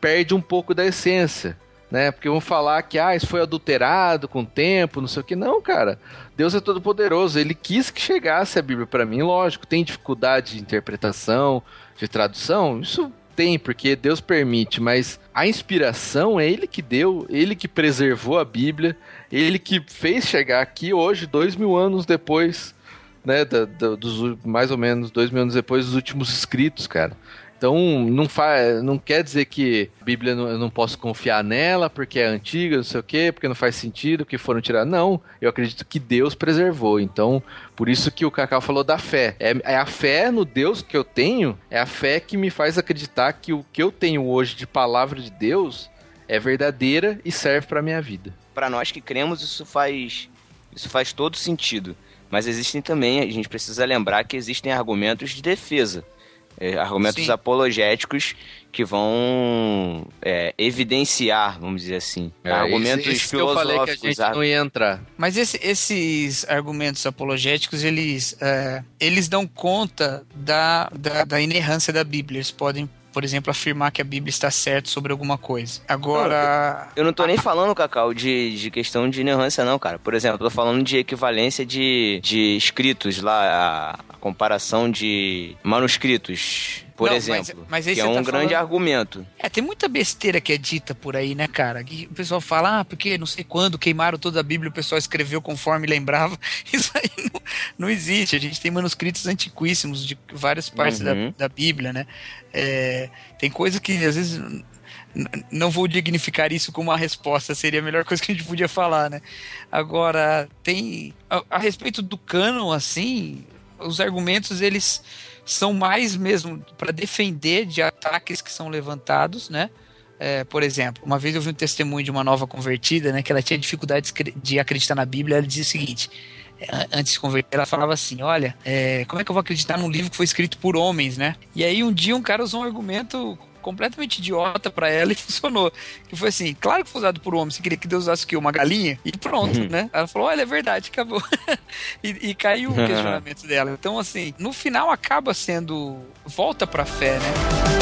perde um pouco da essência né? Porque vão falar que ah, isso foi adulterado com o tempo, não sei o que. Não, cara. Deus é todo poderoso. Ele quis que chegasse a Bíblia para mim. Lógico, tem dificuldade de interpretação, de tradução. Isso tem, porque Deus permite, mas a inspiração é Ele que deu, Ele que preservou a Bíblia, Ele que fez chegar aqui hoje, dois mil anos depois, né, da, da, dos mais ou menos dois mil anos depois dos últimos escritos, cara. Então, não, faz, não quer dizer que a Bíblia não, eu não posso confiar nela porque é antiga, não sei o quê, porque não faz sentido, que foram tirar. Não, eu acredito que Deus preservou. Então, por isso que o Cacau falou da fé. É, é a fé no Deus que eu tenho, é a fé que me faz acreditar que o que eu tenho hoje de palavra de Deus é verdadeira e serve para minha vida. Para nós que cremos, isso faz, isso faz todo sentido. Mas existem também, a gente precisa lembrar que existem argumentos de defesa. É, argumentos Sim. apologéticos que vão é, evidenciar, vamos dizer assim, é, argumentos esse, esse filosóficos. Que eu falei que a gente não ia entrar. Mas esse, esses argumentos apologéticos, eles, é, eles dão conta da, da, da inerrância da Bíblia. Eles podem por exemplo, afirmar que a Bíblia está certa sobre alguma coisa. Agora. eu não tô nem falando, Cacau, de, de questão de ignorância, não, cara. Por exemplo, eu tô falando de equivalência de, de escritos lá, a, a comparação de manuscritos por não, exemplo. Mas, mas que é um tá grande falando... argumento. É, tem muita besteira que é dita por aí, né, cara? Que o pessoal fala, ah, porque não sei quando queimaram toda a Bíblia, o pessoal escreveu conforme lembrava. Isso aí não, não existe. A gente tem manuscritos antiquíssimos de várias partes uhum. da, da Bíblia, né? É, tem coisa que às vezes não vou dignificar isso como uma resposta, seria a melhor coisa que a gente podia falar, né? Agora, tem. A, a respeito do cânon, assim, os argumentos eles são mais mesmo para defender de ataques que são levantados, né? É, por exemplo, uma vez eu vi um testemunho de uma nova convertida, né, que ela tinha dificuldade de acreditar na Bíblia. Ela dizia o seguinte: é, antes de converter, ela falava assim: Olha, é, como é que eu vou acreditar num livro que foi escrito por homens, né? E aí um dia um cara usou um argumento completamente idiota para ela e funcionou. Que foi assim, claro que foi usado por homem, você queria que Deus usasse o quê? Uma galinha? E pronto, uhum. né? Ela falou, olha, é verdade, acabou. e, e, caiu o questionamento dela. Então, assim, no final acaba sendo volta pra fé, né?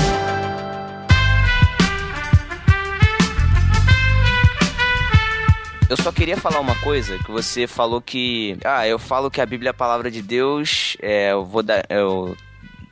Eu só queria falar uma coisa, que você falou que. Ah, eu falo que a Bíblia é a palavra de Deus, é, eu vou dar. Eu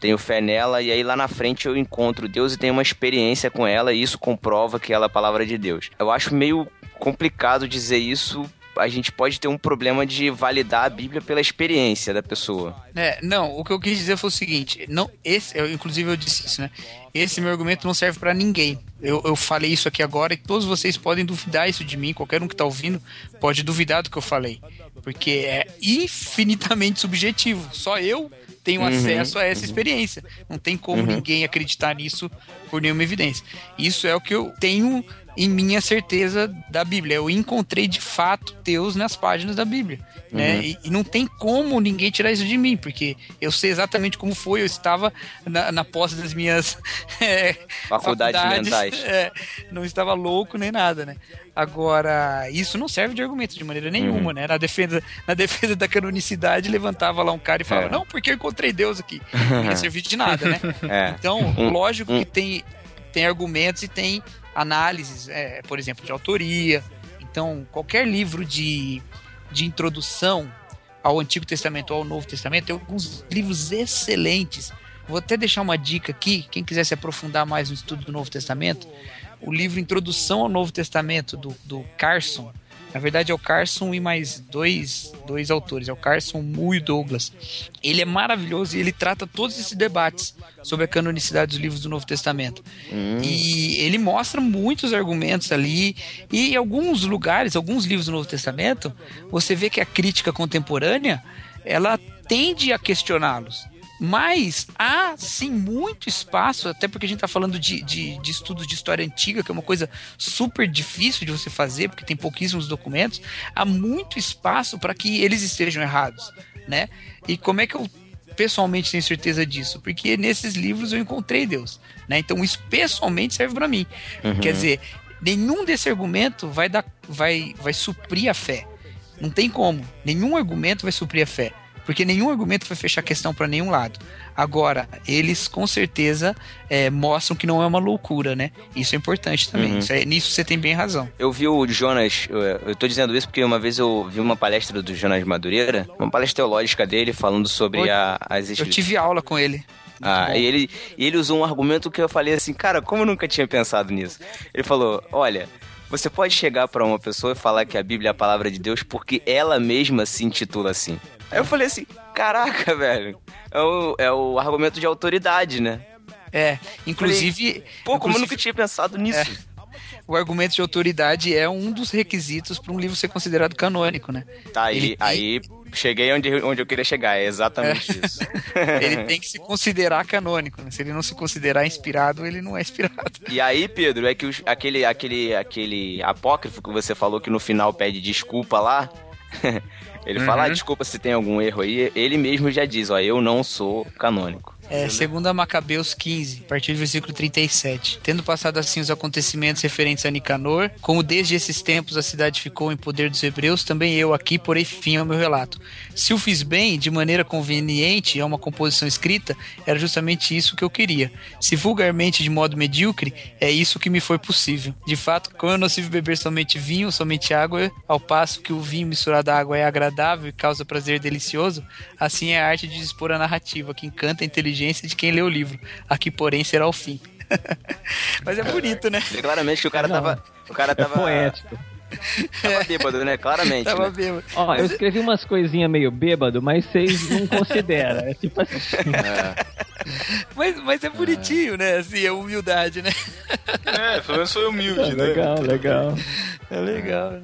tenho fé nela, e aí lá na frente eu encontro Deus e tenho uma experiência com ela, e isso comprova que ela é a palavra de Deus. Eu acho meio complicado dizer isso a gente pode ter um problema de validar a Bíblia pela experiência da pessoa. É, não, o que eu quis dizer foi o seguinte, não, esse, eu, inclusive eu disse isso, né? Esse meu argumento não serve para ninguém. Eu, eu falei isso aqui agora e todos vocês podem duvidar isso de mim, qualquer um que tá ouvindo pode duvidar do que eu falei, porque é infinitamente subjetivo. Só eu tenho uhum, acesso a essa uhum. experiência. Não tem como uhum. ninguém acreditar nisso por nenhuma evidência. Isso é o que eu tenho em minha certeza da Bíblia. Eu encontrei de fato Deus nas páginas da Bíblia. Né? Uhum. E, e, não tem como ninguém tirar isso de mim, porque eu sei exatamente como foi. Eu estava na, na posse das minhas é, faculdades, faculdades mentais. É, não estava louco nem nada, né? Agora, isso não serve de argumento de maneira nenhuma, uhum. né? Na defesa, na defesa da canonicidade, levantava lá um cara e falava, é. não, porque eu encontrei Deus aqui. Não ia servir de nada, né? É. Então, lógico que tem, tem argumentos e tem análises, é, por exemplo, de autoria. Então, qualquer livro de, de introdução ao Antigo Testamento ou ao Novo Testamento, tem alguns livros excelentes. Vou até deixar uma dica aqui, quem quiser se aprofundar mais no estudo do Novo Testamento, o livro Introdução ao Novo Testamento, do, do Carson, na verdade é o Carson e mais dois, dois autores, é o Carson, Mu e Douglas. Ele é maravilhoso e ele trata todos esses debates sobre a canonicidade dos livros do Novo Testamento. Hum. E ele mostra muitos argumentos ali e em alguns lugares, alguns livros do Novo Testamento, você vê que a crítica contemporânea, ela tende a questioná-los. Mas há sim muito espaço, até porque a gente está falando de, de, de, estudos de história antiga, que é uma coisa super difícil de você fazer, porque tem pouquíssimos documentos. Há muito espaço para que eles estejam errados, né? E como é que eu pessoalmente tenho certeza disso? Porque nesses livros eu encontrei Deus, né? Então isso pessoalmente serve para mim. Uhum. Quer dizer, nenhum desse argumento vai dar, vai, vai suprir a fé. Não tem como. Nenhum argumento vai suprir a fé porque nenhum argumento vai fechar a questão para nenhum lado. Agora, eles com certeza é, mostram que não é uma loucura, né? Isso é importante também. Uhum. É, nisso você tem bem razão. Eu vi o Jonas, eu, tô dizendo isso porque uma vez eu vi uma palestra do Jonas Madureira, uma palestra teológica dele falando sobre a, as Eu tive aula com ele. ah, e ele, e ele usou um argumento que eu falei assim, cara, como eu nunca tinha pensado nisso? Ele falou: olha, você pode chegar para uma pessoa e falar que a Bíblia é a palavra de Deus porque ela mesma se intitula assim. Aí eu falei assim, caraca, velho. É o, é o argumento de autoridade, né? É, inclusive. Falei, Pô, como eu nunca tinha pensado nisso. É, o argumento de autoridade é um dos requisitos para um livro ser considerado canônico, né? Tá, aí, Ele, aí cheguei onde, onde eu queria chegar, é exatamente é. isso. ele tem que se considerar canônico, né? Se ele não se considerar inspirado, ele não é inspirado. E aí, Pedro, é que os, aquele, aquele, aquele apócrifo que você falou que no final pede desculpa lá. Ele uhum. fala, ah, desculpa se tem algum erro aí. Ele mesmo já diz, ó, eu não sou canônico. É, segundo a Macabeus 15, a partir do versículo 37. Tendo passado assim os acontecimentos referentes a Nicanor, como desde esses tempos a cidade ficou em poder dos hebreus, também eu aqui porei fim ao meu relato. Se o fiz bem, de maneira conveniente, a uma composição escrita, era justamente isso que eu queria. Se vulgarmente, de modo medíocre, é isso que me foi possível. De fato, como eu não nocivo beber somente vinho, somente água, ao passo que o vinho misturado à água é agradável e causa prazer delicioso, assim é a arte de dispor a narrativa, que encanta a inteligência inteligência de quem lê o livro. Aqui, porém, será o fim. Mas é bonito, né? Claramente que o cara Não, tava. O cara é tava. É poético. Tava bêbado, né? Claramente. Tava né? bêbado. Ó, eu escrevi umas coisinhas meio bêbado, mas vocês não consideram. É tipo assim. É. Mas, mas é bonitinho, é. né? Assim, é humildade, né? É, pelo menos foi humilde, é, né? Legal, legal. É legal, né?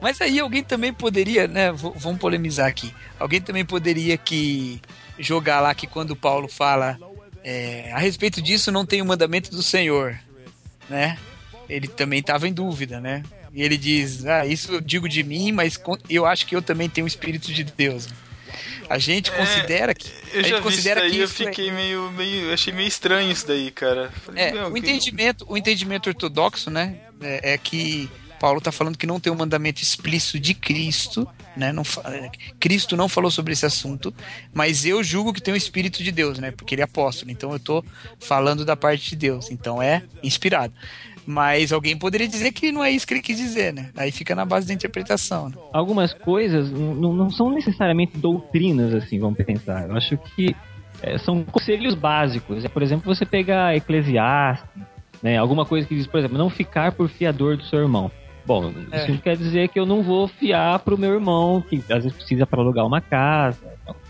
Mas aí alguém também poderia, né? V vamos polemizar aqui. Alguém também poderia que jogar lá que quando Paulo fala é, a respeito disso não tem o mandamento do Senhor, né? Ele também estava em dúvida, né? E ele diz: Ah, isso eu digo de mim, mas eu acho que eu também tenho o Espírito de Deus. A gente é, considera que. Eu já considera isso daí, eu é fiquei é... meio, meio. Achei meio estranho isso daí, cara. Falei, é, o, entendimento, o entendimento ortodoxo, né? É, é que Paulo está falando que não tem um mandamento explícito de Cristo, né? Não, Cristo não falou sobre esse assunto, mas eu julgo que tem o Espírito de Deus, né? Porque ele é apóstolo, então eu estou falando da parte de Deus, então é inspirado. Mas alguém poderia dizer que não é isso que ele quis dizer, né? Aí fica na base da interpretação. Né? Algumas coisas não, não são necessariamente doutrinas, assim, vamos pensar. Eu acho que é, são conselhos básicos. É, por exemplo, você pegar Eclesiastes, né? Alguma coisa que diz, por exemplo, não ficar por fiador do seu irmão. Bom, é. isso quer dizer que eu não vou fiar pro meu irmão, que às vezes precisa para alugar uma casa,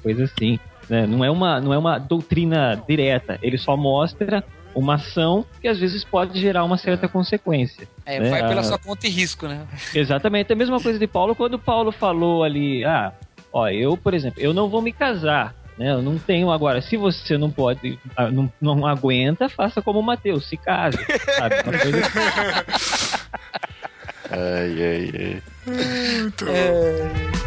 coisa assim. Né? Não, é uma, não é uma doutrina direta, ele só mostra uma ação que às vezes pode gerar uma certa consequência. É, né? vai pela ah, sua conta e risco, né? Exatamente, é a mesma coisa de Paulo quando Paulo falou ali, ah, ó, eu, por exemplo, eu não vou me casar, né? Eu não tenho agora. Se você não pode, ah, não, não aguenta, faça como o Mateus, se case, sabe? Ai, ai, ai. Muito é...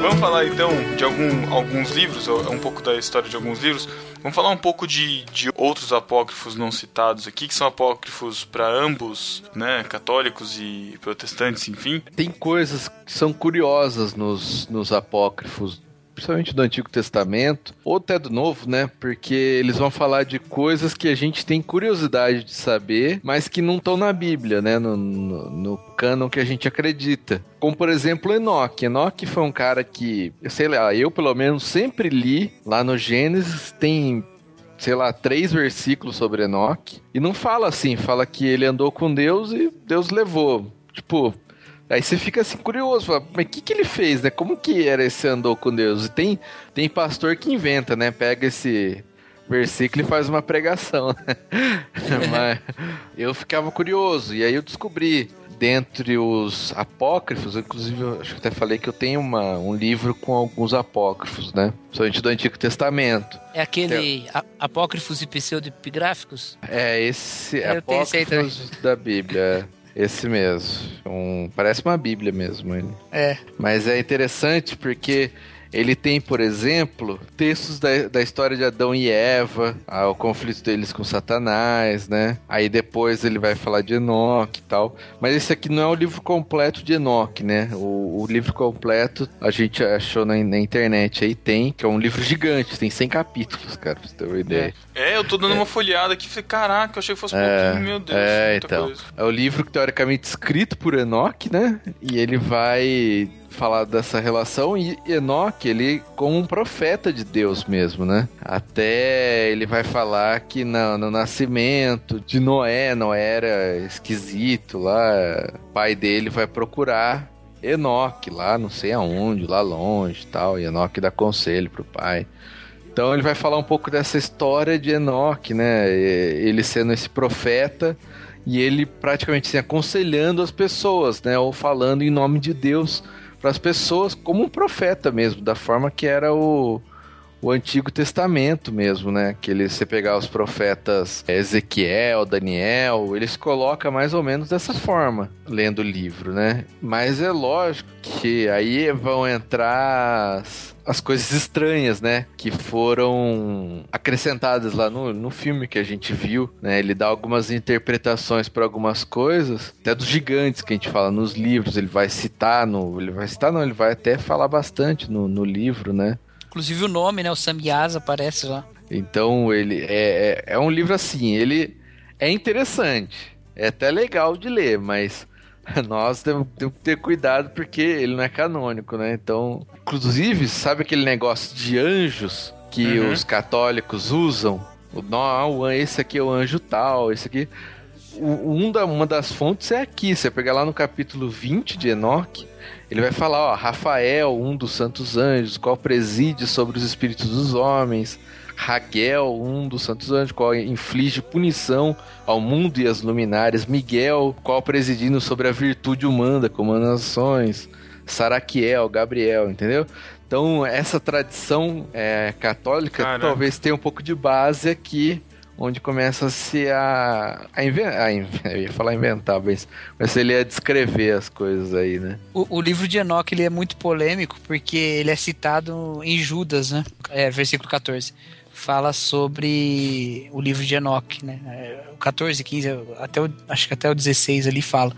Vamos falar então de algum, alguns livros, um pouco da história de alguns livros. Vamos falar um pouco de, de outros apócrifos não citados aqui, que são apócrifos para ambos, né, católicos e protestantes, enfim. Tem coisas que são curiosas nos, nos apócrifos principalmente do Antigo Testamento, ou até do Novo, né? Porque eles vão falar de coisas que a gente tem curiosidade de saber, mas que não estão na Bíblia, né? No, no, no que a gente acredita. Como, por exemplo, Enoque. Enoque foi um cara que, sei lá, eu pelo menos sempre li lá no Gênesis, tem sei lá, três versículos sobre Enoque. E não fala assim, fala que ele andou com Deus e Deus levou. Tipo, Aí você fica assim curioso, fala, mas o que, que ele fez, né? Como que era esse andou com Deus? E tem, tem pastor que inventa, né? Pega esse versículo e faz uma pregação. Né? mas eu ficava curioso, e aí eu descobri dentre os apócrifos, inclusive eu acho que até falei que eu tenho uma, um livro com alguns apócrifos, né? Principalmente do Antigo Testamento. É aquele é... apócrifos e pseudepigráficos? É, esse eu apócrifos da Bíblia. Esse mesmo. Um, parece uma Bíblia mesmo ele. É. Mas é interessante porque ele tem, por exemplo, textos da, da história de Adão e Eva, ah, o conflito deles com Satanás, né? Aí depois ele vai falar de Enoque e tal. Mas esse aqui não é o livro completo de Enoque, né? O, o livro completo a gente achou na, na, internet aí tem, que é um livro gigante, tem 100 capítulos, cara, pra você ter uma ideia. É, eu tô dando é. uma folhada aqui, falei, caraca, eu achei que fosse é, pouquinho, meu Deus. É, então. Coisa. É o livro que teoricamente escrito por Enoque, né? E ele vai falar dessa relação e Enoque, ele como um profeta de Deus mesmo, né? Até ele vai falar que no, no nascimento de Noé, Noé era esquisito lá, o pai dele vai procurar Enoque lá, não sei aonde, lá longe tal, e Enoque dá conselho pro pai. Então ele vai falar um pouco dessa história de Enoque, né? Ele sendo esse profeta e ele praticamente assim, aconselhando as pessoas, né? Ou falando em nome de Deus para as pessoas como um profeta mesmo, da forma que era o, o Antigo Testamento mesmo, né? Que ele, você pegar os profetas Ezequiel, Daniel, eles colocam mais ou menos dessa forma, lendo o livro, né? Mas é lógico que aí vão entrar as, as coisas estranhas, né? Que foram acrescentadas lá no, no filme que a gente viu, né? Ele dá algumas interpretações para algumas coisas, até dos gigantes que a gente fala nos livros, ele vai citar no... Ele vai citar, não, ele vai até falar bastante no, no livro, né? Inclusive o nome, né? O Samyasa aparece lá. Então ele é, é, é um livro assim, ele é interessante, é até legal de ler, mas nós temos, temos, que ter cuidado porque ele não é canônico, né? Então, inclusive, sabe aquele negócio de anjos que uhum. os católicos usam? Não, esse aqui é o anjo tal, esse aqui. Um da, uma das fontes é aqui. Você pegar lá no capítulo 20 de Enoque, ele vai falar, ó, Rafael, um dos santos anjos, qual preside sobre os espíritos dos homens. Raguel, um dos santos anjos, qual inflige punição ao mundo e às luminárias. Miguel, qual presidindo sobre a virtude humana, comanda nações. Saraquiel, Gabriel, entendeu? Então, essa tradição é, católica Caraca. talvez tenha um pouco de base aqui, onde começa-se a, a, inventar. Eu ia falar inventar, mas, ele ia descrever as coisas aí, né? O, o livro de Enoque ele é muito polêmico porque ele é citado em Judas, né? É, versículo 14. Fala sobre o livro de Enoque, né? É, O 14, 15, até o, acho que até o 16 ali fala.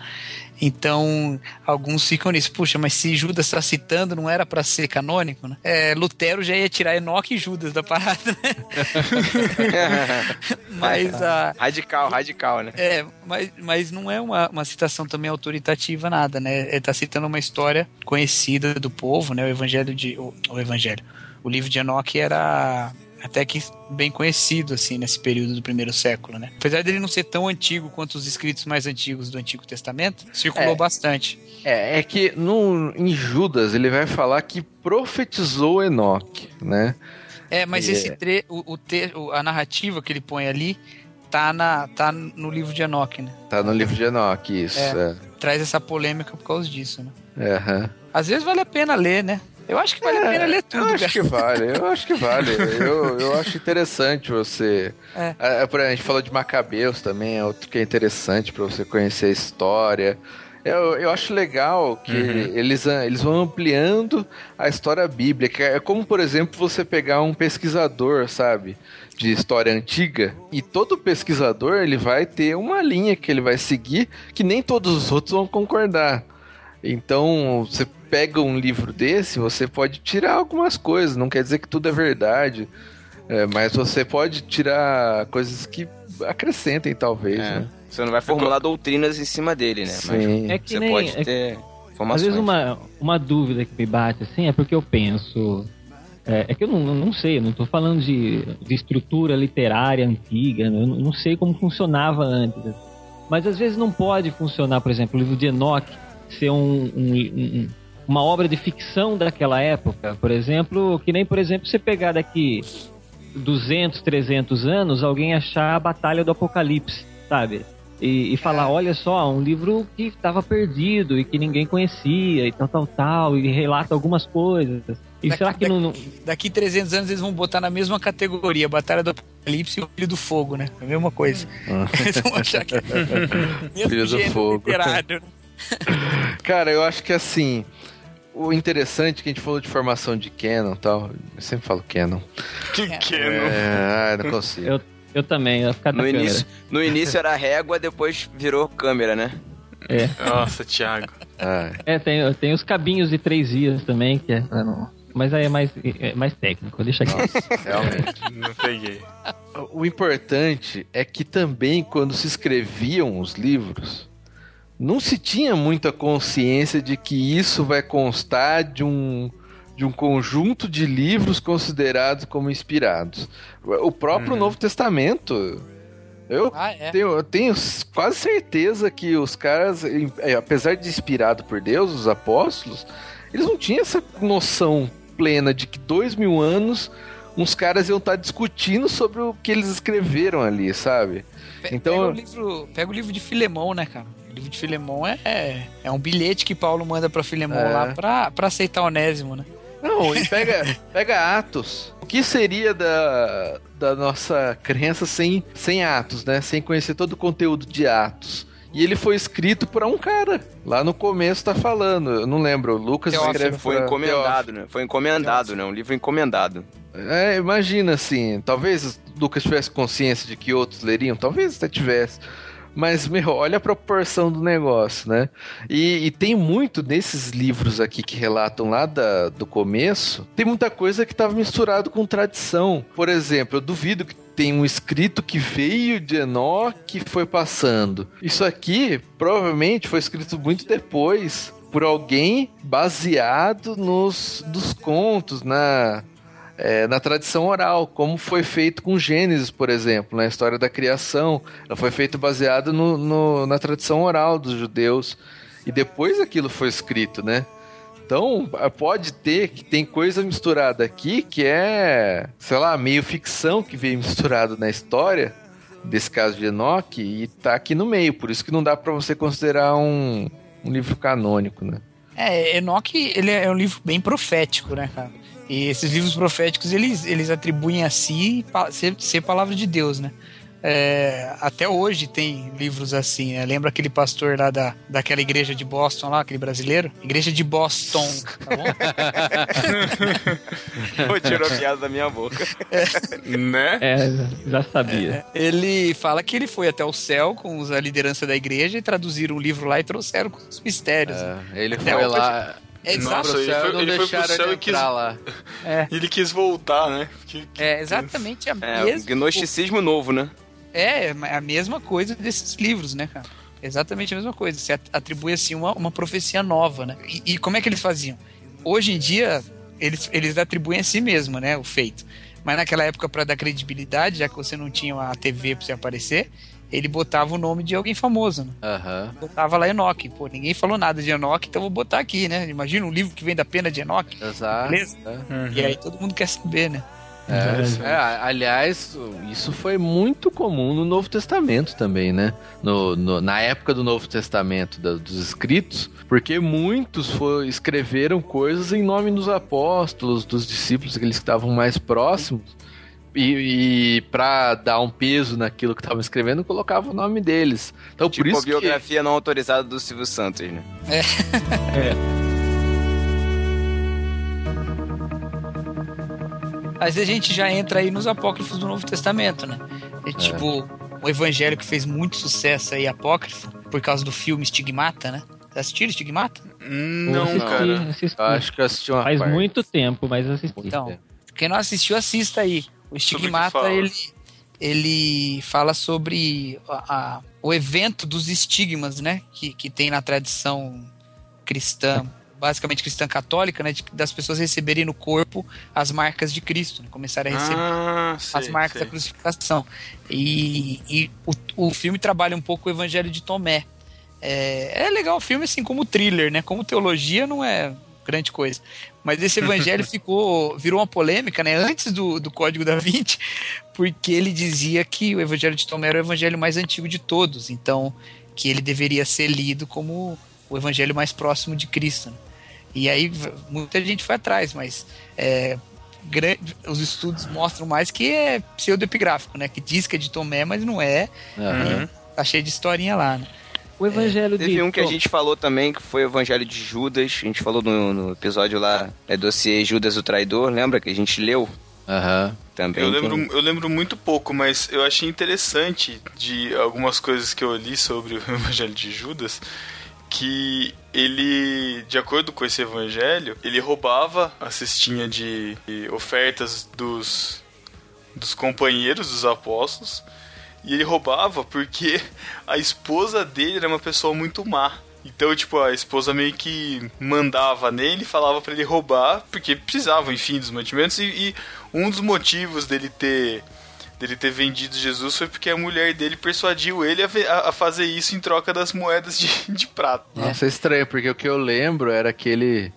Então, alguns ficam nisso. Puxa, mas se Judas está citando, não era para ser canônico, né? É, Lutero já ia tirar Enoque e Judas da parada, né? mas a. radical, radical, né? É, mas, mas não é uma, uma citação também autoritativa, nada, né? Ele tá citando uma história conhecida do povo, né? O evangelho de. O, o evangelho. O livro de Enoque era até que bem conhecido, assim, nesse período do primeiro século, né? Apesar dele não ser tão antigo quanto os escritos mais antigos do Antigo Testamento, circulou É. bastante. É, é que no, em Judas ele vai falar que profetizou Enoque, né? É, mas É. esse tre o, o te o- a narrativa que ele põe ali tá, na, tá no livro de Enoque, né? Tá no livro de Enoque, isso. É. É. Traz essa polêmica por causa disso, né? É, aham. Às vezes vale a pena ler, né? Eu acho que vale a pena ler tudo, Eu cara. acho que vale, eu acho que vale. Eu, eu acho interessante você. É. Ah, por exemplo, a gente falou de Macabeus também, é outro que é interessante pra você conhecer a história. Eu, eu acho legal que eles, ah, eles vão ampliando a história bíblica. É como, por exemplo, você pegar um pesquisador, sabe? De história antiga. E todo pesquisador ele vai ter uma linha que ele vai seguir que nem todos os outros vão concordar. Então, você pega um livro desse, você pode tirar algumas coisas, não quer dizer que tudo é verdade, é, mas você pode tirar coisas que acrescentem, talvez, É. né? Você não vai formular doutrinas em cima dele, né? Sim. É que você nem- pode é que- ter Às informações. vezes uma, uma dúvida que me bate assim é porque eu penso. É, é que eu não, não sei, eu não estou falando de, de estrutura literária antiga, né? eu não, não sei como funcionava antes. Mas às vezes não pode funcionar, por exemplo, o livro de Enoch ser um- um- um- uma obra de ficção daquela época, por exemplo, que nem, por exemplo, você pegar daqui 200, 300 anos, alguém achar a Batalha do Apocalipse, sabe? E, e falar, olha só, um livro que estava perdido e que ninguém conhecia e tal, tal, tal, e relata algumas coisas. E Daqui- será que não, não- Daqui 300 anos eles vão botar na mesma categoria, Batalha do Apocalipse e o Filho do Fogo, né? É a mesma coisa. Eles vão achar que é o mesmo Filho do Fogo. literário. Cara, eu acho que assim, o interessante é que a gente falou de formação de canon e tal, eu sempre falo canon. Que Canon. É, ah, não consigo. Eu, eu também, eu ficar No câmera. início, no início era régua, depois virou câmera, né? É, Nossa, Thiago. Ah, é tem, tem os cabinhos de três dias também, que é não... Mas aí é mais, é mais técnico, deixa aqui. nossa, realmente. Não peguei. O importante é que também quando se escreviam os livros, não se tinha muita consciência de que isso vai constar de um de um conjunto de livros considerados como inspirados. O próprio Uhum. Novo Testamento, eu Ah, é. tenho, eu tenho quase certeza que os caras, é, apesar de inspirado por Deus, os apóstolos, eles não tinham essa noção plena de que dois mil anos uns caras iam estar discutindo sobre o que eles escreveram ali, sabe? Então- Pega o, livro, pega o livro de Filemão, né, cara? O livro de Filemão é, é, é um bilhete que Paulo manda pra Filemão É. lá pra, pra aceitar Onésimo, né? Não, e pega, pega Atos. O que seria da, da nossa crença sem, sem Atos, né? Sem conhecer todo o conteúdo de Atos. E ele foi escrito por um cara. Lá no começo tá falando. Eu não lembro. o Lucas Teófilo, escreve Foi pra- encomendado, né? Foi encomendado, né? Um livro encomendado. É, imagina assim, talvez o Lucas tivesse consciência de que outros leriam, talvez até tivesse. Mas, meu, olha a proporção do negócio, né? E, e tem muito nesses livros aqui que relatam lá da- do começo, tem muita coisa que estava misturado com tradição. Por exemplo, eu duvido que tem um escrito que veio de Enoque e foi passando. Isso aqui provavelmente foi escrito muito depois por alguém baseado nos dos contos, na, é, na tradição oral, como foi feito com Gênesis, por exemplo, na história da criação. Ela foi feito baseado no, no- na tradição oral dos judeus. E depois aquilo foi escrito, né? Então, pode ter que tem coisa misturada aqui que é, sei lá, meio ficção que veio misturado na história desse caso de Enoch e tá aqui no meio. Por isso que não dá para você considerar um, um livro canônico, né? É, Enoch, ele é um livro bem profético, né, cara? E esses livros proféticos, eles, eles atribuem a si ser, ser palavra de Deus, né? É, até hoje tem livros assim, né? Lembra aquele pastor lá da, daquela igreja de Boston lá, aquele brasileiro? Igreja de Boston, tá bom? Pô, tirou a piada da minha boca. É. Né? É, já sabia. É, ele fala que ele foi até o céu com a liderança da igreja e traduziram o livro lá e trouxeram com os mistérios. É, ele Até foi hoje- lá. É, exato. Nossa, ele foi- não ele foi pro deixaram céu ele e quis- entrar lá. É, Ele quis voltar, né? Que- que- é exatamente a É, mesma gnosticismo novo, né? É, a mesma coisa desses livros, né, cara? Exatamente a mesma coisa. Você at- atribui, assim, uma, uma profecia nova, né? E, e como é que eles faziam? Hoje em dia, eles, eles atribuem a si mesmo, né, o feito. Mas naquela época, para dar credibilidade, já que você não tinha a TV pra você aparecer, ele botava o nome de alguém famoso, né? Aham. Botava lá Enoch. Pô, ninguém falou nada de Enoch, então vou botar aqui, né? Imagina um livro que vem da pena de Enoch. Exato. Beleza? Uhum. E aí todo mundo quer saber, né? É, é, aliás, isso foi muito comum no Novo Testamento também, né? No, no- na época do Novo Testamento, da- dos escritos, porque muitos foi, escreveram coisas em nome dos apóstolos, dos discípulos, aqueles que estavam mais próximos. E, e para dar um peso naquilo que estavam escrevendo, colocava o nome deles. Então, Tipo por isso a biografia não autorizada do Silvio Santos, né? Mas a gente já entra aí nos apócrifos do Novo Testamento, né? É, tipo, o evangelho que fez muito sucesso aí, apócrifo, por causa do filme Estigmata, né? Vocês assistiram Estigmata? Não, Assisti, cara. assisti. que acho que eu assisti uma Faz parte. muito tempo, mas assisti. Então, quem não assistiu, assista aí. O Estigmata, ele, ele fala sobre a- a- o evento dos estigmas, né? Que, que tem na tradição cristã, basicamente cristã católica, né? de- das pessoas receberem no corpo as marcas de Cristo, né, começarem a receber Ah, sei, as marcas sei. da crucificação. E, e o, o filme trabalha um pouco o evangelho de Tomé. É, é legal o filme, assim, como thriller, né? Como teologia não é grande coisa. Mas esse evangelho ficou, virou uma polêmica, né? Antes do, do Código da Vinci, porque ele dizia que o evangelho de Tomé era o evangelho mais antigo de todos. Então, que ele deveria ser lido como o evangelho mais próximo de Cristo. né? E aí muita gente foi atrás, mas é, os estudos mostram mais que é pseudoepigráfico, né? Que diz que é de Tomé, mas não é. Uhum. Tá cheio de historinha lá, né? O evangelho de Teve um que a gente falou também, que foi o Evangelho de Judas. A gente falou no, no episódio lá, é dossiê Judas o Traidor, lembra que a gente leu Aham. também? Eu tem- lembro, eu lembro muito pouco, mas eu achei interessante de algumas coisas que eu li sobre o Evangelho de Judas, que ele, de acordo com esse evangelho, ele roubava a cestinha de de ofertas dos, dos companheiros dos apóstolos, e ele roubava porque a esposa dele era uma pessoa muito má. Então, tipo, a esposa meio que mandava nele, falava pra ele roubar, porque precisava, enfim, dos mantimentos. E, e um dos motivos dele ter dele ter vendido Jesus foi porque a mulher dele persuadiu ele a- a fazer isso em troca das moedas de, de prata. Nossa, é estranho, porque o que eu lembro era que ele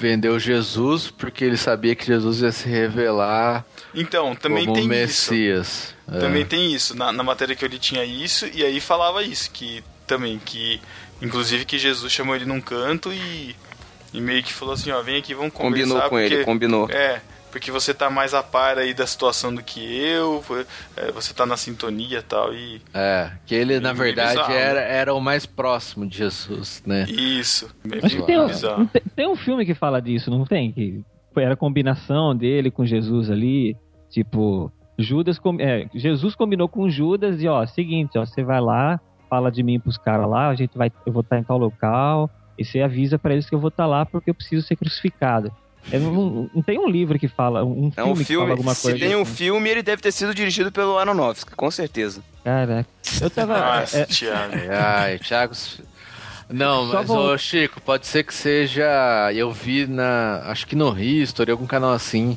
vendeu Jesus porque ele sabia que Jesus ia se revelar Então, também como tem isso. Messias. É. Também tem isso. Na, na matéria que eu li tinha isso, e aí falava isso, que também, que inclusive que Jesus chamou ele num canto e, e meio que falou assim, ó, vem aqui, vamos conversar. Combinou com porque, ele, combinou. É, porque você tá mais a par aí da situação do que eu, é, você tá na sintonia e tal, e É, que ele, na Meio verdade, bizarro, era, era o mais próximo de Jesus, né? isso. Meio Acho que tem, um- tem, um filme que fala disso, não tem? Que era a combinação dele com Jesus ali. Tipo, Judas com- é, Jesus combinou com Judas e ó, seguinte, ó, você vai lá, fala de mim pros caras lá, a gente vai, eu vou estar em tal local, e você avisa pra eles que eu vou estar lá porque eu preciso ser crucificado. É, não, não tem um livro que fala, um É filme, um que fala filme. alguma Se coisa. tem um assim. filme, ele deve ter sido dirigido pelo Aronofsky, com certeza. Caraca. Eu tava. Nossa, é, Thiago. Ai, Thiago. Não, Só mas, vou- ô Chico, pode ser que seja. Eu vi na. Acho que no History, algum canal assim,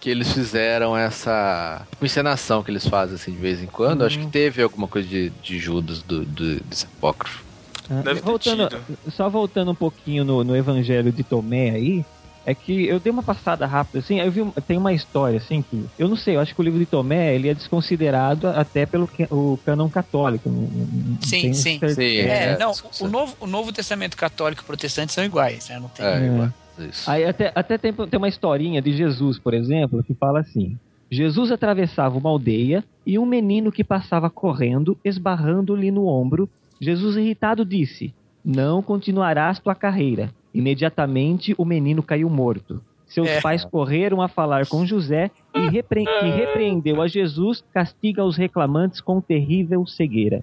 que eles fizeram essa uma encenação que eles fazem assim de vez em quando. Acho que teve alguma coisa de, de Judas do, do, desse apócrifo. Ah, Deve ter voltando, tido. só voltando um pouquinho no, no Evangelho de Tomé aí, é que eu dei uma passada rápida assim, eu vi tem uma história assim que eu não sei, eu acho que o livro de Tomé ele é desconsiderado até pelo que- o cânon católico. não- não- não Sim, sim. certeza. Sim, É, É, não, o novo, o novo Testamento católico e protestante são iguais, né? Não tem. É, É. igual. Isso. Aí até, até tem, tem uma historinha de Jesus, por exemplo, que fala assim: Jesus atravessava uma aldeia e um menino que passava correndo, esbarrando-lhe no ombro. Jesus, irritado, disse: Não continuarás tua carreira. Imediatamente o menino caiu morto. Seus É. pais correram a falar com José e, repre e repreendeu a Jesus, castiga os reclamantes com terrível cegueira.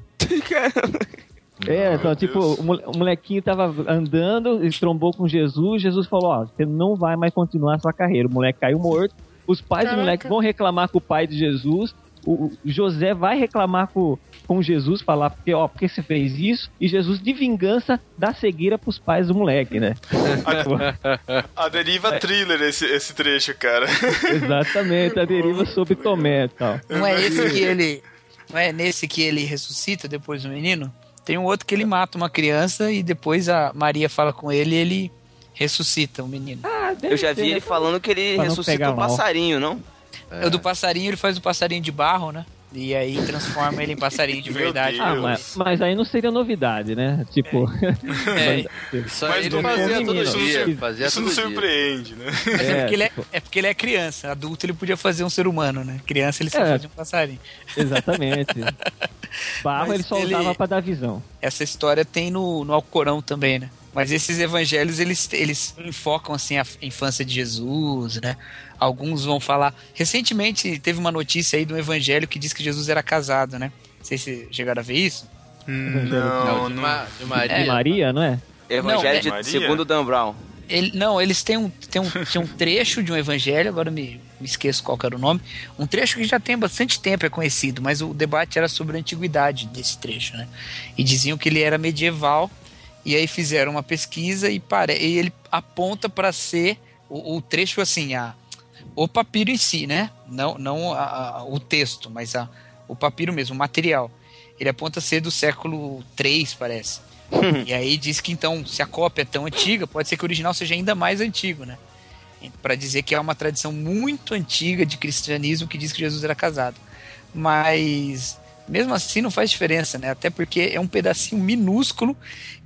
É, então, tipo, o mole- o molequinho tava andando, e trombou com Jesus, Jesus falou, ó, você não vai mais continuar a sua carreira. O moleque caiu morto, os pais do moleque vão reclamar com o pai de Jesus, o, José vai reclamar com, com Jesus, falar, porque, ó, porque você fez isso, e Jesus, de vingança, dá cegueira pros pais do moleque, né? A deriva thriller esse, esse trecho, cara. Exatamente, a deriva sobre Tomé e tal. Não é esse que ele. Não é nesse que ele ressuscita depois do menino? Tem um outro que ele mata uma criança e depois a Maria fala com ele e ele ressuscita o menino. Ah, Eu já vi né? ele falando que ele ressuscita um mal. passarinho, não? É. O do passarinho, ele faz o passarinho de barro, né? E aí transforma ele em passarinho de verdade. Ah, mas, mas aí não seria novidade, né? Tipo, É, Isso Mas aí ele não- fazia não- todo isso não dia. sur- Fazia Isso não todo dia. surpreende, né? mas é, É, porque ele é, tipo- é porque ele é criança. Adulto ele podia fazer um ser humano, né? Criança ele só É. fazia um passarinho. exatamente. Barro Mas ele só ele- usava pra dar visão. Essa história tem no, no Alcorão também, né? Mas esses evangelhos, eles, eles enfocam, assim, a infância de Jesus, né? Alguns vão falar... Recentemente, teve uma notícia aí de um evangelho que diz que Jesus era casado, né? Não sei se chegaram a ver isso. Não, Não, de, não. Ma- de Maria. É. Maria, não é? Evangelho é- de segundo Dan Brown. Ele, não, eles têm um, têm, um, têm um trecho de um evangelho, agora me, me esqueço qual era o nome. Um trecho que já tem bastante tempo, é conhecido, mas o debate era sobre a antiguidade desse trecho, né? E diziam que ele era medieval, e aí fizeram uma pesquisa e, pare, e ele aponta para ser o, o trecho assim, a, o papiro em si, né? Não, não a- a- o texto, mas a, o papiro mesmo, o material. Ele aponta ser do século 3, parece. E aí diz que então, se a cópia é tão antiga, pode ser que o original seja ainda mais antigo, né? Para dizer que é uma tradição muito antiga de cristianismo que diz que Jesus era casado. Mas mesmo assim não faz diferença, né? Até porque é um pedacinho minúsculo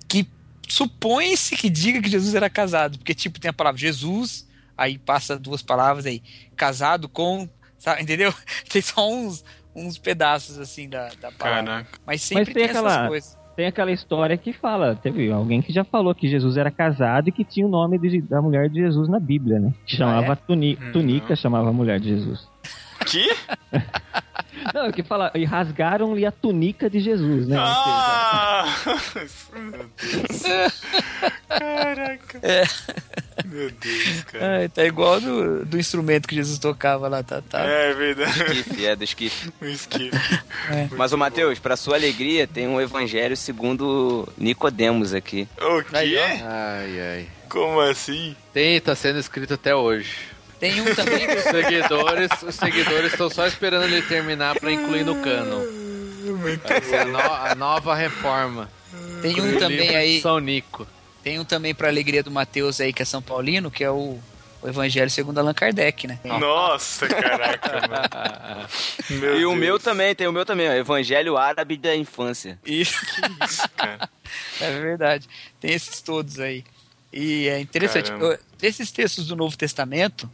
que supõe-se que diga que Jesus era casado, porque tipo tem a palavra Jesus, aí passa duas palavras aí, casado com, sabe, entendeu? Tem só uns uns pedaços assim da, da palavra. Caraca. Mas sempre Mas tem tem, essas aquela- coisas. Tem aquela história que fala, teve alguém que já falou que Jesus era casado e que tinha o nome de- da mulher de Jesus na Bíblia, né? Que chamava Ah, Tuni- Hum, Tunica, não. chamava a mulher de Jesus. Que? Não, que fala, e rasgaram-lhe a tunica de Jesus, né? Ah! Meu Deus. Caraca. Meu Deus, cara. É, tá igual do, do instrumento que Jesus tocava lá, tá? tá. É verdade. Esquife, é do esquife. Um esquife. Mas, ô Matheus, pra sua alegria, tem um evangelho segundo Nicodemos aqui. O quê? Ai, ai. Como assim? Tem, tá sendo escrito até hoje. Tem um também. Os seguidores, os seguidores estão só esperando ele terminar pra incluir no cano. Muito a, no- a nova reforma. Tem um também aí. São Nico. Tem um também pra alegria do Mateus aí, que é São Paulino, que é o, o Evangelho segundo Allan Kardec, né? Nossa, caraca, mano. E o meu também, tem o meu também, ó, Evangelho Árabe da Infância. Isso, Isso, cara. é verdade. Tem esses todos aí. E é interessante. Eu- Desses textos do Novo Testamento,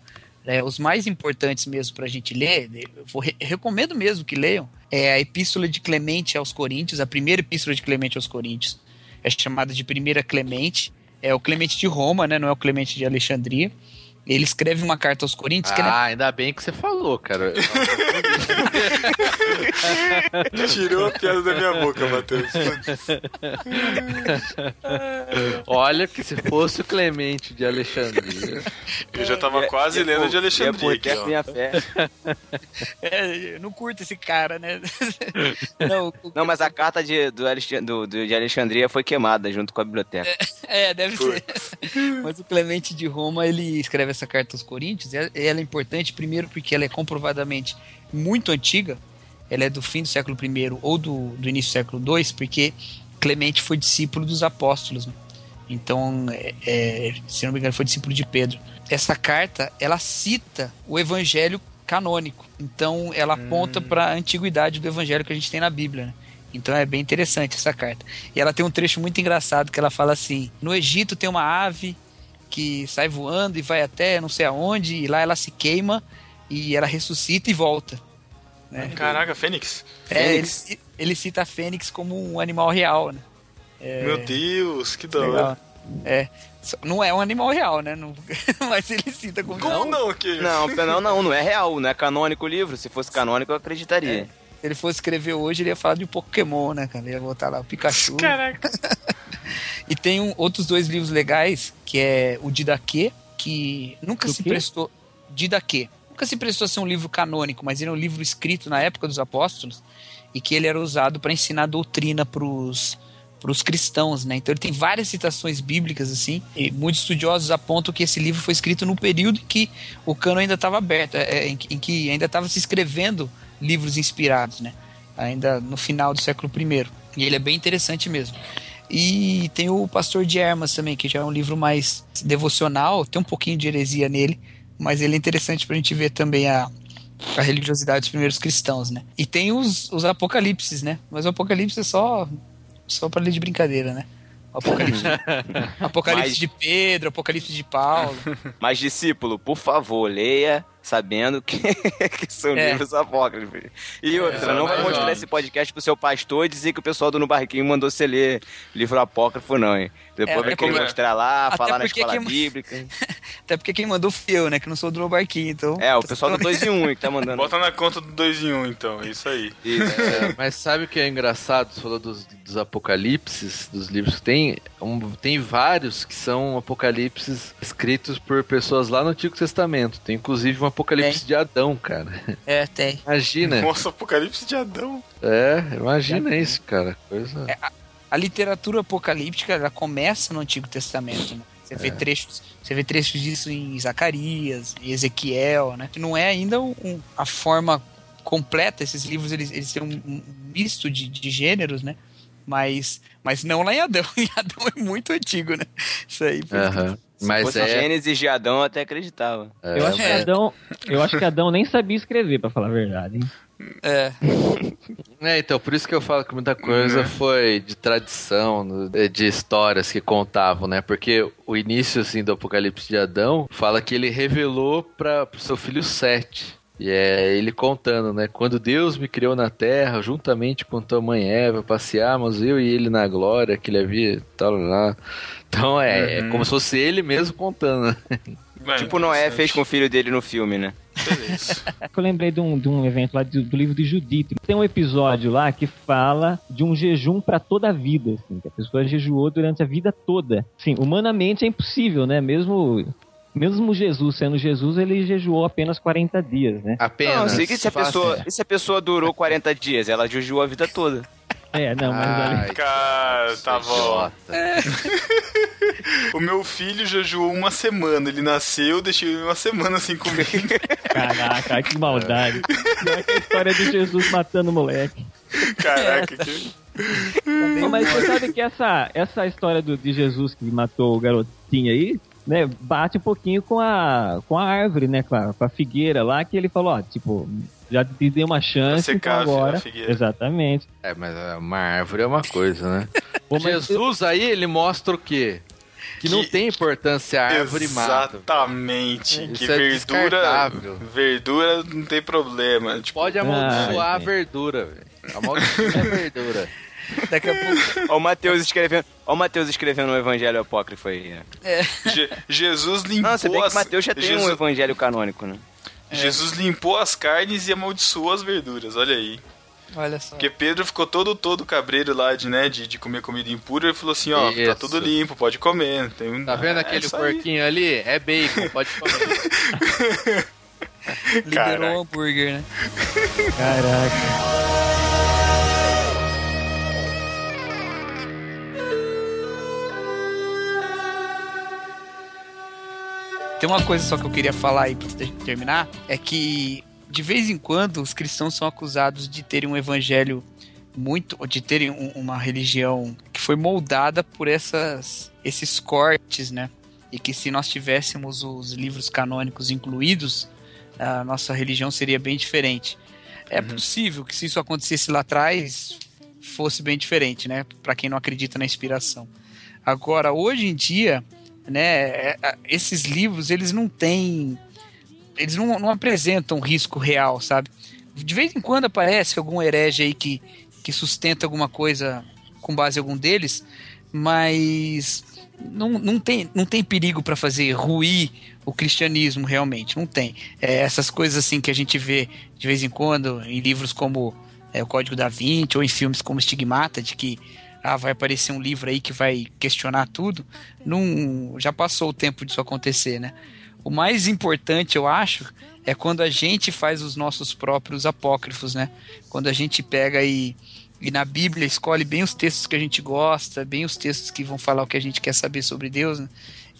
né, os mais importantes mesmo pra gente ler, eu recomendo mesmo que leiam, é a Epístola de Clemente aos Coríntios, a primeira Epístola de Clemente aos Coríntios. É chamada de Primeira Clemente. É o Clemente de Roma, né? Não é o Clemente de Alexandria. Ele escreve uma carta aos Coríntios que ela é Ah, ainda bem que você falou, cara. Tirou a piada da minha boca, Matheus. Olha que se fosse o Clemente de Alexandria. Eu já tava quase E é lendo por- de Alexandria é por aqui, que ó. minha fé. É, eu não curto esse cara, né? não, o- Não, mas a carta de, do do- do- de Alexandria foi queimada junto com a biblioteca. é, deve ser. Mas o Clemente de Roma, ele escreve essa carta aos Coríntios, ela- ela é importante, primeiro, porque ela é comprovadamente muito antiga, ela é do fim do século I ou do, do início do século II, porque Clemente foi discípulo dos apóstolos. Né? Então, é, é, se não me engano, foi discípulo de Pedro. Essa carta, ela cita o evangelho canônico. Então, ela aponta Hum. para a antiguidade do evangelho que a gente tem na Bíblia. Né? Então, é bem interessante essa carta. E ela tem um trecho muito engraçado que ela fala assim: No Egito tem uma ave que sai voando e vai até não sei aonde, e lá ela se queima e ela ressuscita e volta. Né? Caraca, Fênix. É, ele, Fênix. ci- ele cita a fênix como um animal real, né? Meu Deus, que da hora. É. Não é um animal real, né? Não- Mas ele cita como. Como não? Que... Não, não, não, não é real, não é canônico o livro. Se fosse canônico, eu acreditaria. Se ele fosse escrever hoje, ele ia falar de Pokémon, né, cara? Ele ia botar lá o Pikachu. Caraca. E tem um- outros dois livros legais, que é o Didaquê, que nunca Do se quê? prestou. Didaquê. Nunca se prestou a ser um livro canônico, mas ele é um livro escrito na época dos apóstolos e que ele era usado para ensinar doutrina pros os cristãos, né? Então ele tem várias citações bíblicas assim, e muitos estudiosos apontam que esse livro foi escrito no período em que o cano ainda estava aberto, é, é, em, que- em que ainda estava se escrevendo livros inspirados, né? Ainda no final do século I. E ele é bem interessante mesmo. E tem o Pastor de Hermas também, que já é um livro mais devocional, tem um pouquinho de heresia nele, mas ele é interessante pra gente ver também a, a religiosidade dos primeiros cristãos, né? E tem os, os apocalipses, né? Mas o apocalipse é só, só pra ler de brincadeira, né? Apocalipse, apocalipse Mas- de Pedro, apocalipse de Paulo. Mas, discípulo, por favor, leia sabendo que, que são É. livros apócrifos. E outra, não vai mostrar esse podcast pro seu pastor e dizer que o pessoal do No Barquinho mandou você ler livro apócrifo, não, hein? Depois É, vai é querer como- mostrar lá, Até falar na escola quem- bíblica. Até porque quem mandou fui eu, né? Que não sou do barquinho, então. É, o pessoal do 2 em 1 que tá mandando. Bota na conta do 2 em 1, um, então. É isso aí. Isso. É, mas sabe o que é engraçado? Você falou dos, dos apocalipses, dos livros que tem. um- tem vários que são apocalipses escritos por pessoas lá no Antigo Testamento. Tem inclusive um apocalipse de Adão, cara. É, tem. Imagina. Nossa, Apocalipse de Adão. É, imagina isso, cara. Coisa. A literatura apocalíptica ela começa no Antigo Testamento. Né? Você É. vê trechos, você vê trechos disso em Zacarias, em Ezequiel, né? Não é ainda um- a forma completa. Esses livros eles, eles têm um, um misto de, de gêneros, né? Mas, mas não lá em Adão. Em Adão é muito antigo, né? Isso aí. Mas fosse é. Gênesis de Adão, eu até acreditava. é, eu, acho que é. Adão, eu acho que Adão nem sabia escrever, pra falar a verdade. Hein? É. É, então, por isso que eu falo que muita coisa foi de tradição, no- de histórias que contavam, né? Porque o início, assim, do Apocalipse de Adão fala que ele revelou para o seu filho Sete. E é ele contando, né? Quando Deus me criou na terra, juntamente com tua mãe Eva, passeamos eu e ele na glória que ele havia, tal, lá. Então é, é Uhum. como se fosse ele mesmo contando, né? É, tipo Noé fez com o filho dele no filme, né? Beleza. Eu lembrei de um, de um evento lá do, do livro de Judite. Tem um episódio lá que fala de um jejum pra toda a vida, assim, que a pessoa jejuou durante a vida toda. Sim, humanamente é impossível, né? Mesmo mesmo Jesus sendo Jesus, ele jejuou apenas 40 dias, né? Apenas. Não, eu sei que se a, pessoa, e se a pessoa durou 40 dias, ela jejuou a vida toda. É, não, mas Ai, ali- Cara, tá bom. idiota. O meu filho jejuou uma semana. Ele nasceu, deixei ele uma semana sem comer. caraca, que maldade. Não é que a história de Jesus matando o moleque. Caraca, que... Não, mas você sabe que essa, essa história do, de Jesus que matou o garotinho aí, né, bate um pouquinho com a, com a árvore, né, com a, com a figueira lá, que ele falou, ó, tipo, já te dei uma chance, então a agora... figueira. Exatamente. É, mas uma árvore é uma coisa, né? Pô, Jesus aí, ele mostra o quê? Que, não Que- tem importância a árvore mata. Exatamente. Isso que é verdura. Verdura não tem problema. Tipo, Pode amaldiçoar Ai, a verdura, velho. Amaldiçoa a verdura. Daqui a pouco. Ó o Mateus escrevendo, ó o Mateus escrevendo um evangelho apócrifo aí. né? Je- Jesus limpou Não, você vê que as... Mateus já tem Jesus, um evangelho canônico, né? Jesus limpou as carnes e amaldiçoou as verduras, olha aí. Olha só. Porque Pedro ficou todo todo cabreiro lá de, né, de, de comer comida impura e falou assim, ó, tá Isso. tudo limpo, pode comer. Tem um... Tá vendo É aquele aí. porquinho ali? É bacon, pode comer. Liberou o hambúrguer, né? Caraca. Tem uma coisa só que eu queria falar aí pra terminar, é que de vez em quando os cristãos são acusados de terem um evangelho muito, de terem um- uma religião que foi moldada por essas, esses cortes, né? E que se nós tivéssemos os livros canônicos incluídos, a nossa religião seria bem diferente. É uhum. possível que se isso acontecesse lá atrás, fosse bem diferente, né? Para quem não acredita na inspiração. Agora, hoje em dia, né, é, é, esses livros, eles não têm eles não, não apresentam risco real, sabe? De vez em quando aparece algum herege aí que, que sustenta alguma coisa com base em algum deles, mas não, não, tem, não tem perigo para fazer ruir o cristianismo realmente, não tem. É, essas coisas assim que a gente vê de vez em quando em livros como é, o Código da Vinci ou em filmes como Estigmata, de que ah, vai aparecer um livro aí que vai questionar tudo, não, já passou o tempo disso acontecer, né? O mais importante, eu acho, é quando a gente faz os nossos próprios apócrifos, né? Quando a gente pega e, e na Bíblia escolhe bem os textos que a gente gosta, bem os textos que vão falar o que a gente quer saber sobre Deus, né?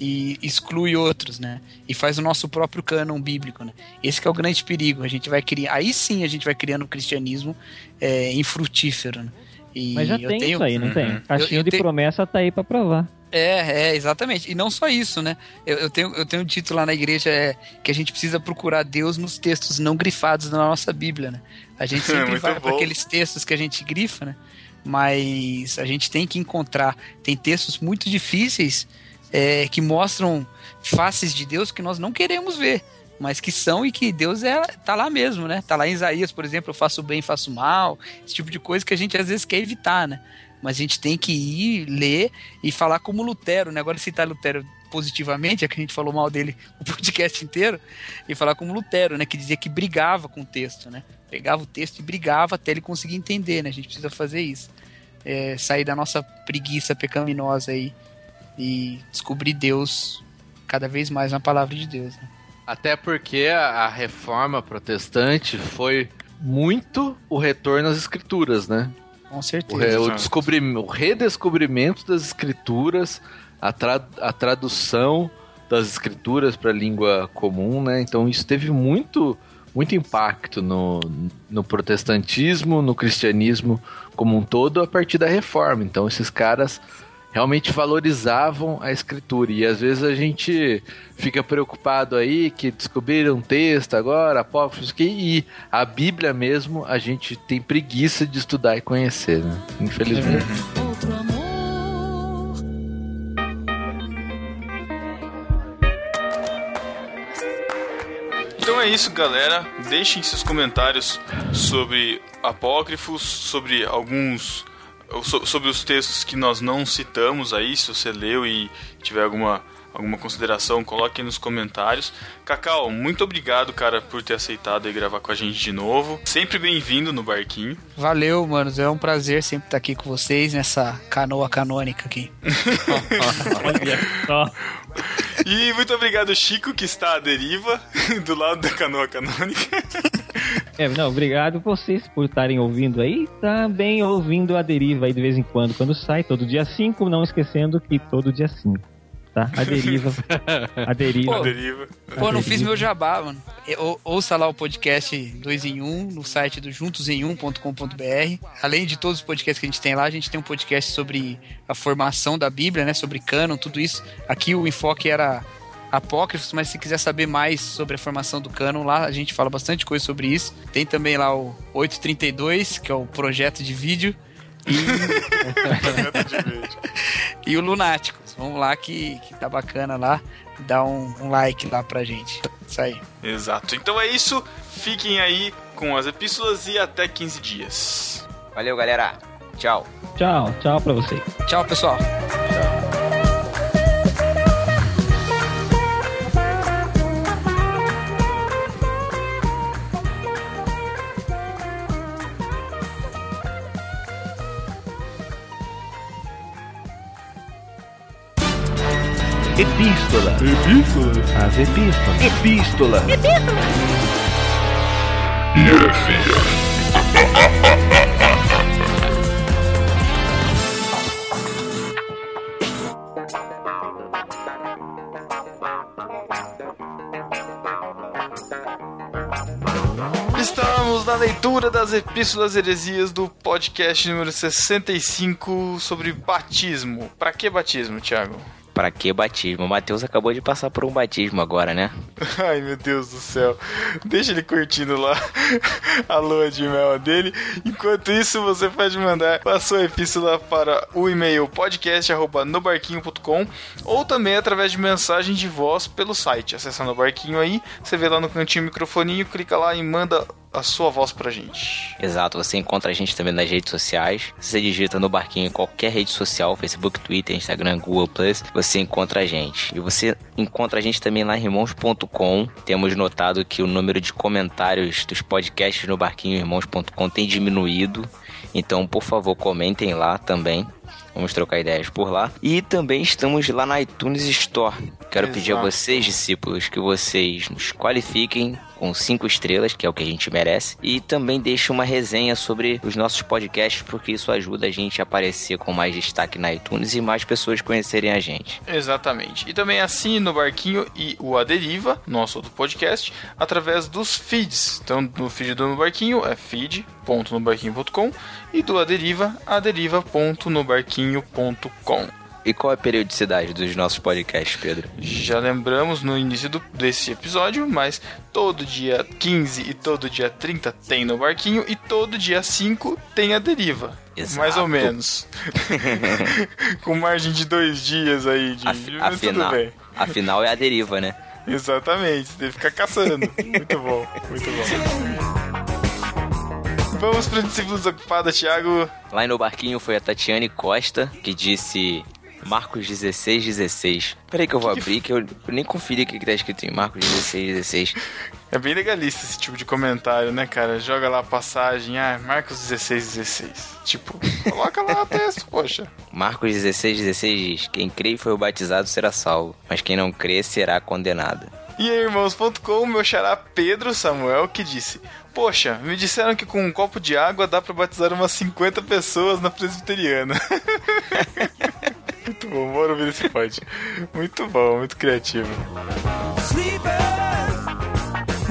e exclui outros, né? E faz o nosso próprio cânon bíblico, né? Esse é o grande perigo. A gente vai criar, aí sim a gente vai criando o cristianismo é, infrutífero. Né? E Mas já tem tenho... isso aí, não uhum. tem? Caixinha de te... promessa tá aí para provar. É, é, exatamente. E não só isso, né? Eu, eu, tenho, eu tenho dito lá na igreja é, que a gente precisa procurar Deus nos textos não grifados da nossa Bíblia, né? A gente sempre vai para aqueles textos que a gente grifa, né? Mas a gente tem que encontrar. Tem textos muito difíceis é, que mostram faces de Deus que nós não queremos ver mas que são e que Deus é, tá lá mesmo, né? Tá lá em Isaías, por exemplo, eu faço bem, faço mal, esse tipo de coisa que a gente às vezes quer evitar, né? Mas a gente tem que ir, ler e falar como Lutero, né? Agora citar Lutero positivamente, é que a gente falou mal dele o podcast inteiro, e falar como Lutero, né? Que dizia que brigava com o texto, né? Pegava o texto e brigava até ele conseguir entender, né? A gente precisa fazer isso. É, sair da nossa preguiça pecaminosa aí e descobrir Deus cada vez mais na palavra de Deus, né? Até porque a, reforma protestante foi muito o retorno às escrituras, né? Com certeza. O, o, o redescobrimento das escrituras, a, tra, a tradução das escrituras para a língua comum, né? Então isso teve muito, muito impacto no, no protestantismo, no cristianismo como um todo a partir da reforma. Então esses caras realmente valorizavam a escritura. E às vezes a gente fica preocupado aí que descobriram um texto agora, apócrifos, que e a Bíblia mesmo a gente tem preguiça de estudar e conhecer, né? Infelizmente. Outro amor. Então é isso, galera. Deixem seus comentários sobre apócrifos, sobre alguns sobre os textos que nós não citamos aí, se você leu e tiver alguma, alguma consideração, coloque nos comentários. Cacau, muito obrigado, cara, por ter aceitado e gravar com a gente de novo. Sempre bem-vindo no barquinho. Valeu, manos. É um prazer sempre estar aqui com vocês nessa canoa canônica aqui. Olha só. E muito obrigado, Chico, que está à deriva do lado da canoa canônica. É, não, obrigado vocês por estarem ouvindo aí. Também ouvindo a deriva aí de vez em quando, quando sai, todo dia 5, não esquecendo que todo dia 5. Tá? A deriva. A deriva. Pô, a deriva. Pô, não fiz meu jabá, mano. ouça lá o podcast 2 em 1 um, no site do juntosemum.com.br. Além de todos os podcasts que a gente tem lá, a gente tem um podcast sobre a formação da Bíblia, né? Sobre cânon, tudo isso. Aqui o enfoque era apócrifos, mas se quiser saber mais sobre a formação do cânon, lá a gente fala bastante coisa sobre isso. Tem também lá o 832, que é o projeto de vídeo. E, e o Lunáticos. Vamos lá que, que tá bacana lá. Dá um, um like lá pra gente. Isso aí. Exato. Então é isso. Fiquem aí com as epístolas e até 15 dias. Valeu, galera. Tchau. Tchau, tchau pra vocês. Tchau, pessoal. Tchau. Epístola. Epístola. As epístolas. Epístola. Epístola. Estamos na leitura das Epístolas Heresias do podcast número 65 sobre batismo. Pra que batismo, Thiago? Pra que batismo? O Matheus acabou de passar por um batismo agora, né? Ai, meu Deus do céu. Deixa ele curtindo lá a lua de mel dele. Enquanto isso, você pode mandar a sua epístola para o e-mail podcast.nobarquinho.com ou também através de mensagem de voz pelo site. Acessando o barquinho aí, você vê lá no cantinho o microfoninho, clica lá e manda a sua voz pra gente. Exato, você encontra a gente também nas redes sociais. Você digita no barquinho em qualquer rede social, Facebook, Twitter, Instagram, Google Plus, você encontra a gente. E você encontra a gente também lá em irmãos.com. Temos notado que o número de comentários dos podcasts no barquinho irmãos.com tem diminuído. Então, por favor, comentem lá também. Vamos trocar ideias por lá. E também estamos lá na iTunes Store. Quero Exato. pedir a vocês, discípulos, que vocês nos qualifiquem com cinco estrelas, que é o que a gente merece. E também deixem uma resenha sobre os nossos podcasts, porque isso ajuda a gente a aparecer com mais destaque na iTunes e mais pessoas conhecerem a gente. Exatamente. E também assine no Barquinho e o A Deriva, nosso outro podcast, através dos feeds. Então, no feed do No Barquinho é feed.nobarquinho.com e do A Deriva, aderiva.nobarquinho.com. E qual é a periodicidade dos nossos podcasts, Pedro? Já lembramos no início do- desse episódio, mas todo dia 15 e todo dia 30 tem no Barquinho e todo dia 5 tem a Deriva. Exato. Mais ou menos. Com margem de dois dias aí de. Af- afinal, bem. afinal é a deriva, né? Exatamente, você deve ficar caçando. muito bom, muito bom. Vamos para o discípulo desocupado, Thiago. Lá no barquinho foi a Tatiane Costa, que disse Marcos 16, 16. Peraí que eu vou abrir, que eu, eu nem conferi o que que tá escrito em Marcos 16, 16. É bem legalista esse tipo de comentário, né, cara? Joga lá a passagem, ah, Marcos 16, 16. Tipo, coloca lá o texto, poxa. Marcos 16, 16 diz: Quem crê e foi batizado será salvo, mas quem não crê será condenado. E aí, irmãos.com, meu xará Pedro Samuel, que disse: Poxa, me disseram que com um copo de água dá pra batizar umas 50 pessoas na presbiteriana. muito bom, bora ouvir esse pod. Muito bom, muito criativo.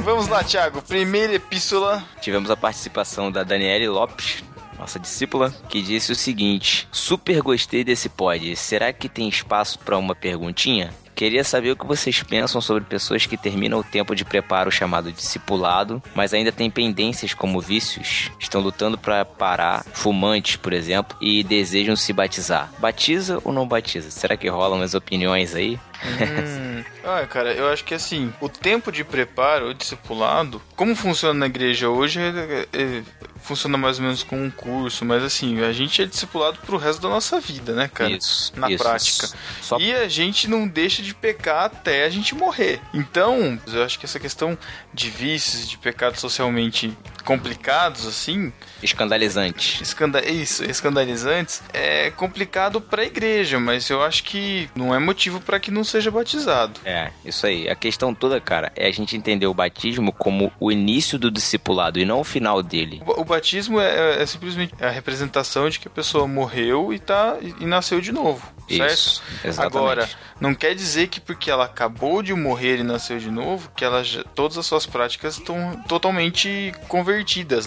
Vamos lá, Thiago. Primeira epístola. Tivemos a participação da Daniele Lopes, nossa discípula, que disse o seguinte: Super gostei desse pod. Será que tem espaço para uma perguntinha? Queria saber o que vocês pensam sobre pessoas que terminam o tempo de preparo chamado discipulado, mas ainda têm pendências como vícios, estão lutando para parar, fumantes, por exemplo, e desejam se batizar. Batiza ou não batiza? Será que rolam umas opiniões aí? Hum, ah, cara, eu acho que assim, o tempo de preparo, o discipulado, como funciona na igreja hoje, é- é- funciona mais ou menos com um curso, mas assim, a gente é discipulado pro resto da nossa vida, né, cara? Isso, Na isso. prática. Só E a gente não deixa de pecar até a gente morrer. Então, eu acho que essa questão de vícios, de pecados socialmente complicados, assim, escandalizante. escanda isso, escandalizantes, é complicado pra igreja, mas eu acho que não é motivo pra que não seja batizado. É, isso aí. A questão toda, cara, é a gente entender o batismo como o início do discipulado e não o final dele. O, o batismo é, é simplesmente a representação de que a pessoa morreu e, tá, e, e nasceu de novo, certo? Isso, exatamente. Agora, não quer dizer que porque ela acabou de morrer e nasceu de novo, que ela já- todas as suas práticas estão totalmente convertidas,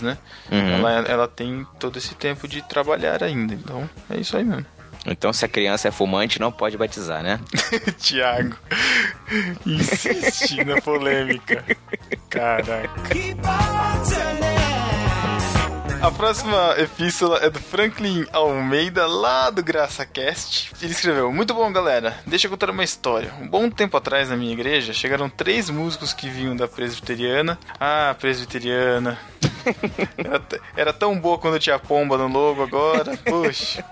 né? Uhum. Ela, ela tem todo esse tempo de trabalhar ainda. Então, é isso aí mesmo. Então, se a criança é fumante, não pode batizar, né? Tiago, insiste na polêmica. Caraca. A próxima epístola é do Franklin Almeida, lá do GraçaCast. Ele escreveu: Muito bom, galera. Deixa eu contar uma história. Um bom tempo atrás, na minha igreja, chegaram três músicos que vinham da presbiteriana. Ah, presbiteriana. Era, era tão boa quando tinha pomba no logo agora. Poxa.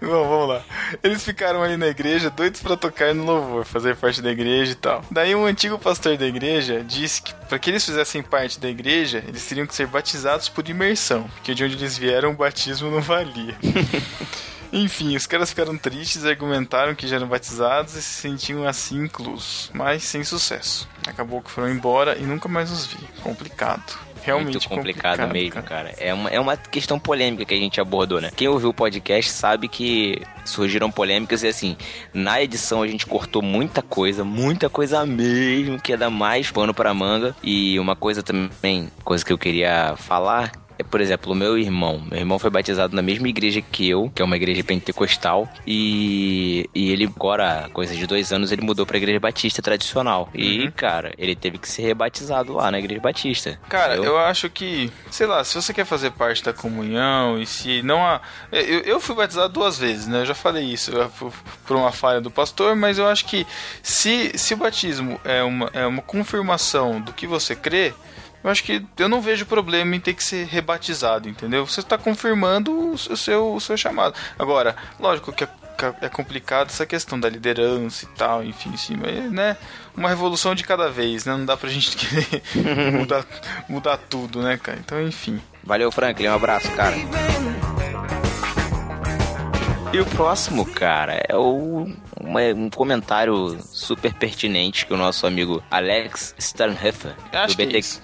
Bom, vamos lá. Eles ficaram ali na igreja, doidos pra tocar no louvor, fazer parte da igreja e tal. Daí um antigo pastor da igreja disse que para que eles fizessem parte da igreja, eles teriam que ser batizados por imersão, porque de onde eles vieram o batismo não valia. Enfim, os caras ficaram tristes, argumentaram que já eram batizados e se sentiam assim inclusos, mas sem sucesso. Acabou que foram embora e nunca mais os vi. Complicado. Realmente muito complicado, complicado, mesmo, cara. É, uma, é uma questão polêmica que a gente abordou, né? Quem ouviu o podcast sabe que surgiram polêmicas e assim, na edição a gente cortou muita coisa, muita coisa mesmo, que ia dar mais pano pra manga. E uma coisa também, coisa que eu queria falar, é, por exemplo, o meu irmão. Meu irmão foi batizado na mesma igreja que eu, que é uma igreja pentecostal. E, e ele, agora, coisa de dois anos, ele mudou pra igreja batista tradicional. E, Uhum. cara, ele teve que ser rebatizado lá na igreja batista. Cara, entendeu? eu acho que, sei lá, se você quer fazer parte da comunhão e se não há. Eu, eu fui batizado duas vezes, né? Eu já falei isso eu por uma falha do pastor, mas eu acho que se, se o batismo é uma, é uma confirmação do que você crê. Eu acho que eu não vejo problema em ter que ser rebatizado, entendeu? Você está confirmando o, seu, o seu chamado. Agora, lógico que é, é complicado essa questão da liderança e tal, enfim, sim, mas, né? Uma revolução de cada vez, né? Não dá pra gente querer mudar, mudar tudo, né, cara? Então, enfim. Valeu, Franklin. Um abraço, cara. E o próximo, cara, é o, uma- um comentário super pertinente que o nosso amigo Alex Sternhofer, do é BT... isso.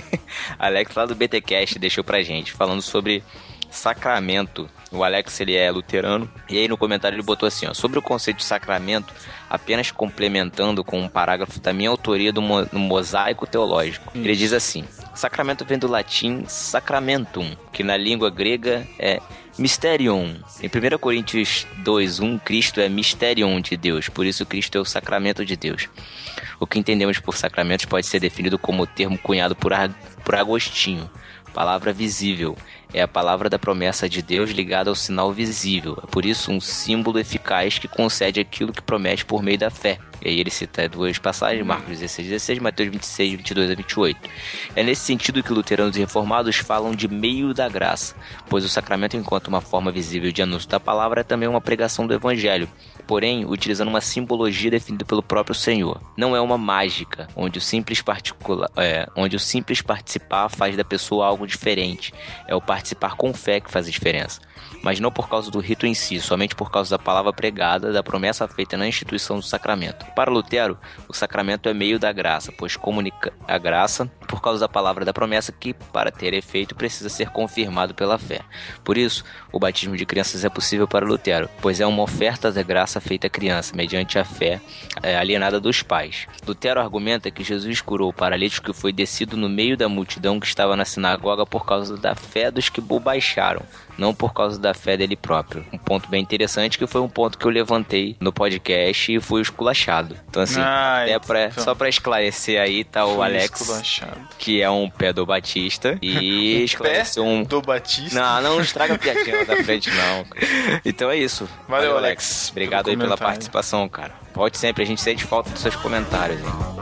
Alex lá do BTcast deixou pra gente, falando sobre sacramento. O Alex, ele é luterano, e aí no comentário ele botou assim, ó, sobre o conceito de sacramento, apenas complementando com um parágrafo da minha autoria do, mo- do mosaico teológico. Ele diz assim, sacramento vem do latim sacramentum, que na língua grega é Mysterium. Em 1 Coríntios 2:1, Cristo é Mysterium de Deus, por isso Cristo é o sacramento de Deus. O que entendemos por sacramentos pode ser definido como o termo cunhado por, por Agostinho. Palavra visível. É a palavra da promessa de Deus ligada ao sinal visível. É por isso um símbolo eficaz que concede aquilo que promete por meio da fé. E aí ele cita duas passagens, Marcos 16, 16, Mateus 26, 22 a 28. É nesse sentido que luteranos e reformados falam de meio da graça, pois o sacramento, enquanto uma forma visível de anúncio da palavra, é também uma pregação do evangelho, porém utilizando uma simbologia definida pelo próprio Senhor. Não é uma mágica, onde o simples é, onde o simples participar faz da pessoa algo diferente. É o participar com fé que faz a diferença. Mas não por causa do rito em si, somente por causa da palavra pregada, da promessa feita na instituição do sacramento. Para Lutero, o sacramento é meio da graça, pois comunica a graça por causa da palavra da promessa que, para ter efeito, precisa ser confirmado pela fé. Por isso, o batismo de crianças é possível para Lutero, pois é uma oferta da graça feita à criança, mediante a fé é, alienada dos pais. Lutero argumenta que Jesus curou o paralítico que foi descido no meio da multidão que estava na sinagoga por causa da fé dos que o baixaram, não por causa da fé dele próprio. Um ponto bem interessante que foi um ponto que eu levantei no podcast e fui esculachado. Então, assim, Ah, é pra, então. só pra esclarecer aí, tá o Alex, que é um pedobatista, e esclareceu um. Do Batista. Não, não estraga a piadinha da frente, não. Então é isso. Valeu, Alex, Obrigado aí pela comentário. participação, cara. Volte sempre, a gente sente falta dos seus comentários, hein?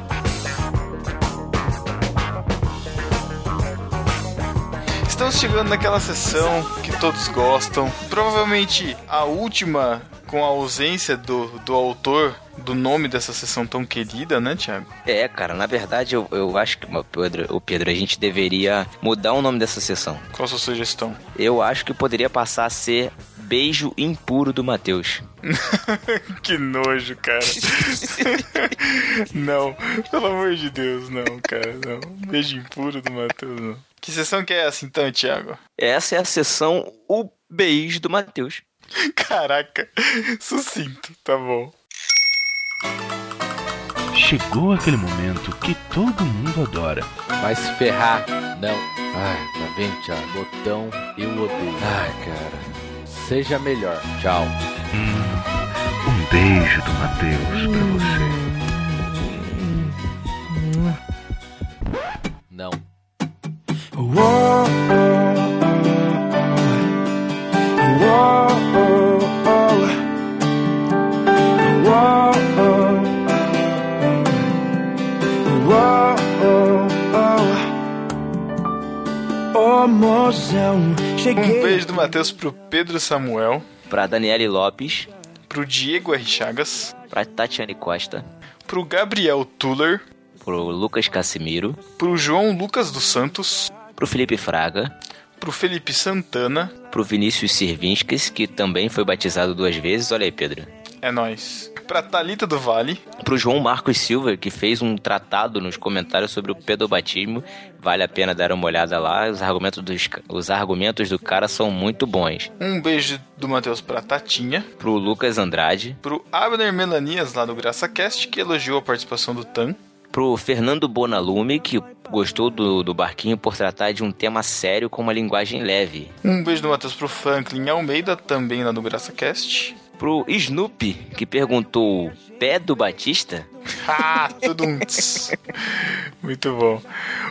Estamos chegando naquela sessão que todos gostam. Provavelmente a última com a ausência do, do autor do nome dessa sessão tão querida, né, Thiago? É, cara, na verdade eu, eu acho que, Pedro, o Pedro, a gente deveria mudar o nome dessa sessão. Qual a sua sugestão? Eu acho que poderia passar a ser Beijo Impuro do Matheus. que nojo, cara. não, pelo amor de Deus, não, cara, não. Beijo impuro do Matheus, não. Que sessão que é essa então, Thiago? Essa é a sessão O Beijo do Matheus. Caraca, sucinto, tá bom. Chegou aquele momento que todo mundo adora. Vai se ferrar. Não. Ai, tá vendo, Thiago? Botão, eu odeio. Ai, cara. Seja melhor. Tchau. Hum, um beijo do Matheus pra você. Não. Um beijo do Matheus pro Pedro Samuel, Pra Daniele Lopes, pro Diego R. Chagas, pra Tatiane Costa, pro Gabriel Tuller, pro Lucas Casimiro, pro João Lucas dos Santos, pro Felipe Fraga, pro Felipe Santana. pro Vinícius Sirvinskis, que também foi batizado duas vezes. Olha aí, Pedro. É nóis. Pra Thalita do Vale, Pro João Marcos Silva, que fez um tratado nos comentários sobre o pedobatismo, vale a pena dar uma olhada lá. Os argumentos, dos, os argumentos do cara são muito bons. um beijo do Matheus pra Tatinha. Pro Lucas Andrade, Pro Abner Melanias, lá do GraçaCast, que elogiou a participação do Tan. Pro Fernando Bonalume, que gostou do, do Barquinho por tratar de um tema sério com uma linguagem leve. Um beijo do Matheus pro Franklin Almeida, também lá do GraçaCast. Pro Snoopy, que perguntou: pé do Batista? Ah, tudo um. Muito bom.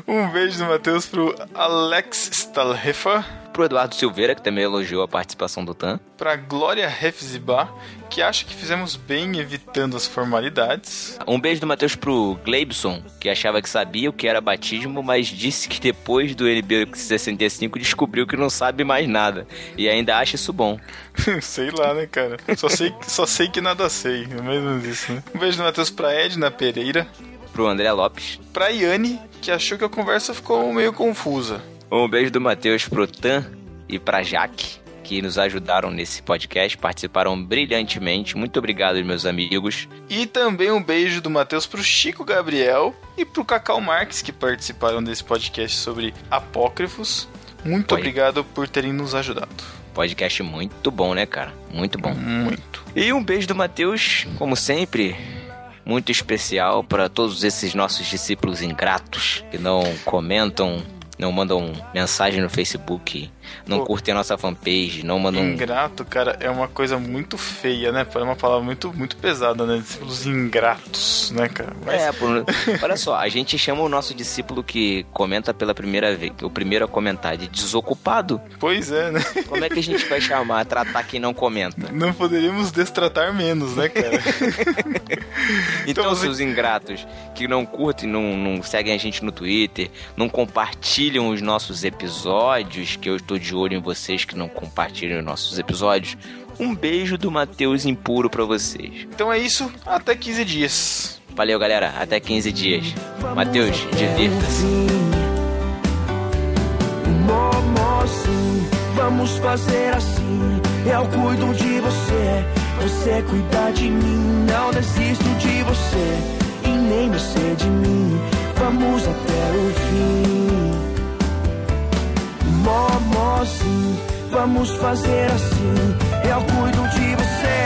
Um beijo do Matheus pro Alex Stalhefer, Pro Eduardo Silveira, que também elogiou a participação do Tan. pra Glória Hefzibah, que acha que fizemos bem evitando as formalidades. Um beijo do Matheus pro Gleibson, que achava que sabia o que era batismo, mas disse que depois do NB 65 descobriu que não sabe mais nada. E ainda acha isso bom. sei lá, né, cara? Só sei, só sei que nada sei. É menos isso, né? Um beijo do Matheus pra Edna Pereira. Pro André Lopes. Pra Yane, que achou que a conversa ficou meio confusa. Um beijo do Matheus pro Tan e pra Jaque, que nos ajudaram nesse podcast, participaram brilhantemente. Muito obrigado, meus amigos. E também um beijo do Matheus pro Chico Gabriel e pro Cacau Marques, que participaram desse podcast sobre apócrifos. Muito Oi. obrigado por terem nos ajudado. Podcast muito bom, né, cara? Muito bom. Muito. E um beijo do Matheus, como sempre, muito especial para todos esses nossos discípulos ingratos que não comentam, não mandam mensagem no Facebook, não Pô. curtem a nossa fanpage, não mandam. Ingrato, cara, é uma coisa muito feia, né? É uma palavra muito, muito pesada, né? Discípulos ingratos, né, cara? Mas É, por- olha só, a gente chama o nosso discípulo que comenta pela primeira vez, o primeiro a comentar de desocupado. Pois é, né? Como é que a gente vai chamar, tratar quem não comenta? Não poderíamos destratar menos, né, cara? Então, você- seus ingratos que não curtem, não, não seguem a gente no Twitter, não compartilham os nossos episódios, que eu estou de olho em vocês que não compartilham os nossos episódios, um beijo do Matheus Impuro pra vocês. Então é isso, até 15 dias. Valeu, galera. Até 15 dias. Matheus, divirta-se. Vamos fazer assim. Eu cuido de você, você cuida de mim. Não desisto de você e nem você de mim. Vamos até o fim. Momo, sim, vamos fazer assim. Eu cuido de você,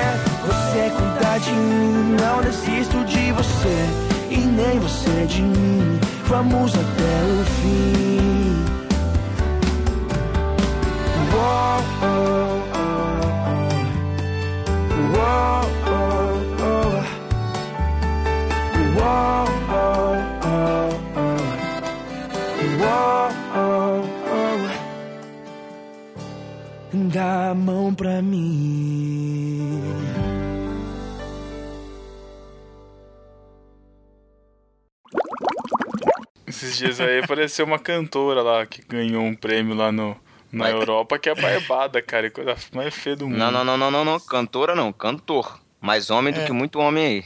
você cuida de mim. Não desisto de você e nem você de mim. Vamos até o fim. Whoa, oh, oh, oh. Dá a mão pra mim. Esses dias aí apareceu uma cantora lá que ganhou um prêmio lá no, na Vai. Europa, que é barbada, cara. e Coisa mais feia do mundo. Não, não, não, não, não, não. Cantora não, cantor. Mais homem do É. que muito homem aí.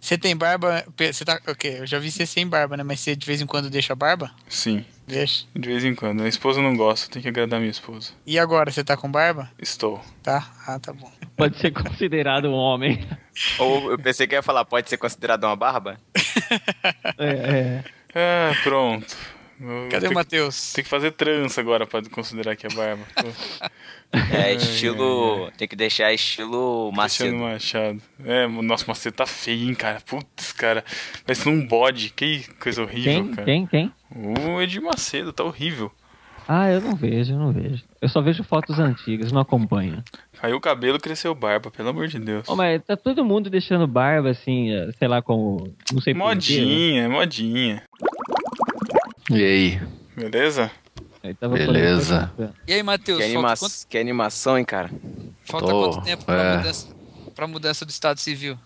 Você tem barba. Você tá. Ok, eu já vi você sem barba, né? Mas você de vez em quando deixa a barba? Sim, Deixa. de vez em quando. Minha esposa não gosta, tem que agradar minha esposa. E agora, você tá com barba? Estou. Tá? Ah, tá bom. Pode ser considerado um homem. Ou eu pensei que ia falar, pode ser considerado uma barba? É, é. Ah, pronto. Eu Cadê o Matheus? Tem que fazer trança agora pra considerar que é barba. É, estilo. Tem que deixar estilo Macedo. Machado. É, o nosso Macedo tá feio, hein, cara. Putz, cara. Parece um bode. Que coisa horrível, Quem? cara. Quem? Quem? O Edir Macedo tá horrível. Ah, eu não vejo, eu não vejo. Eu só vejo fotos antigas, não acompanho. Caiu o cabelo, cresceu barba, pelo amor de Deus. Ô, mas tá todo mundo deixando barba, assim, eh, sei lá, como. Não sei por quê, né? Modinha, modinha. E aí? Beleza? Aí tava Beleza. E aí, Matheus? Que, anima... quanto, que animação, hein, cara? falta Tô, quanto tempo pra, é. mudança, pra mudança do Estado Civil?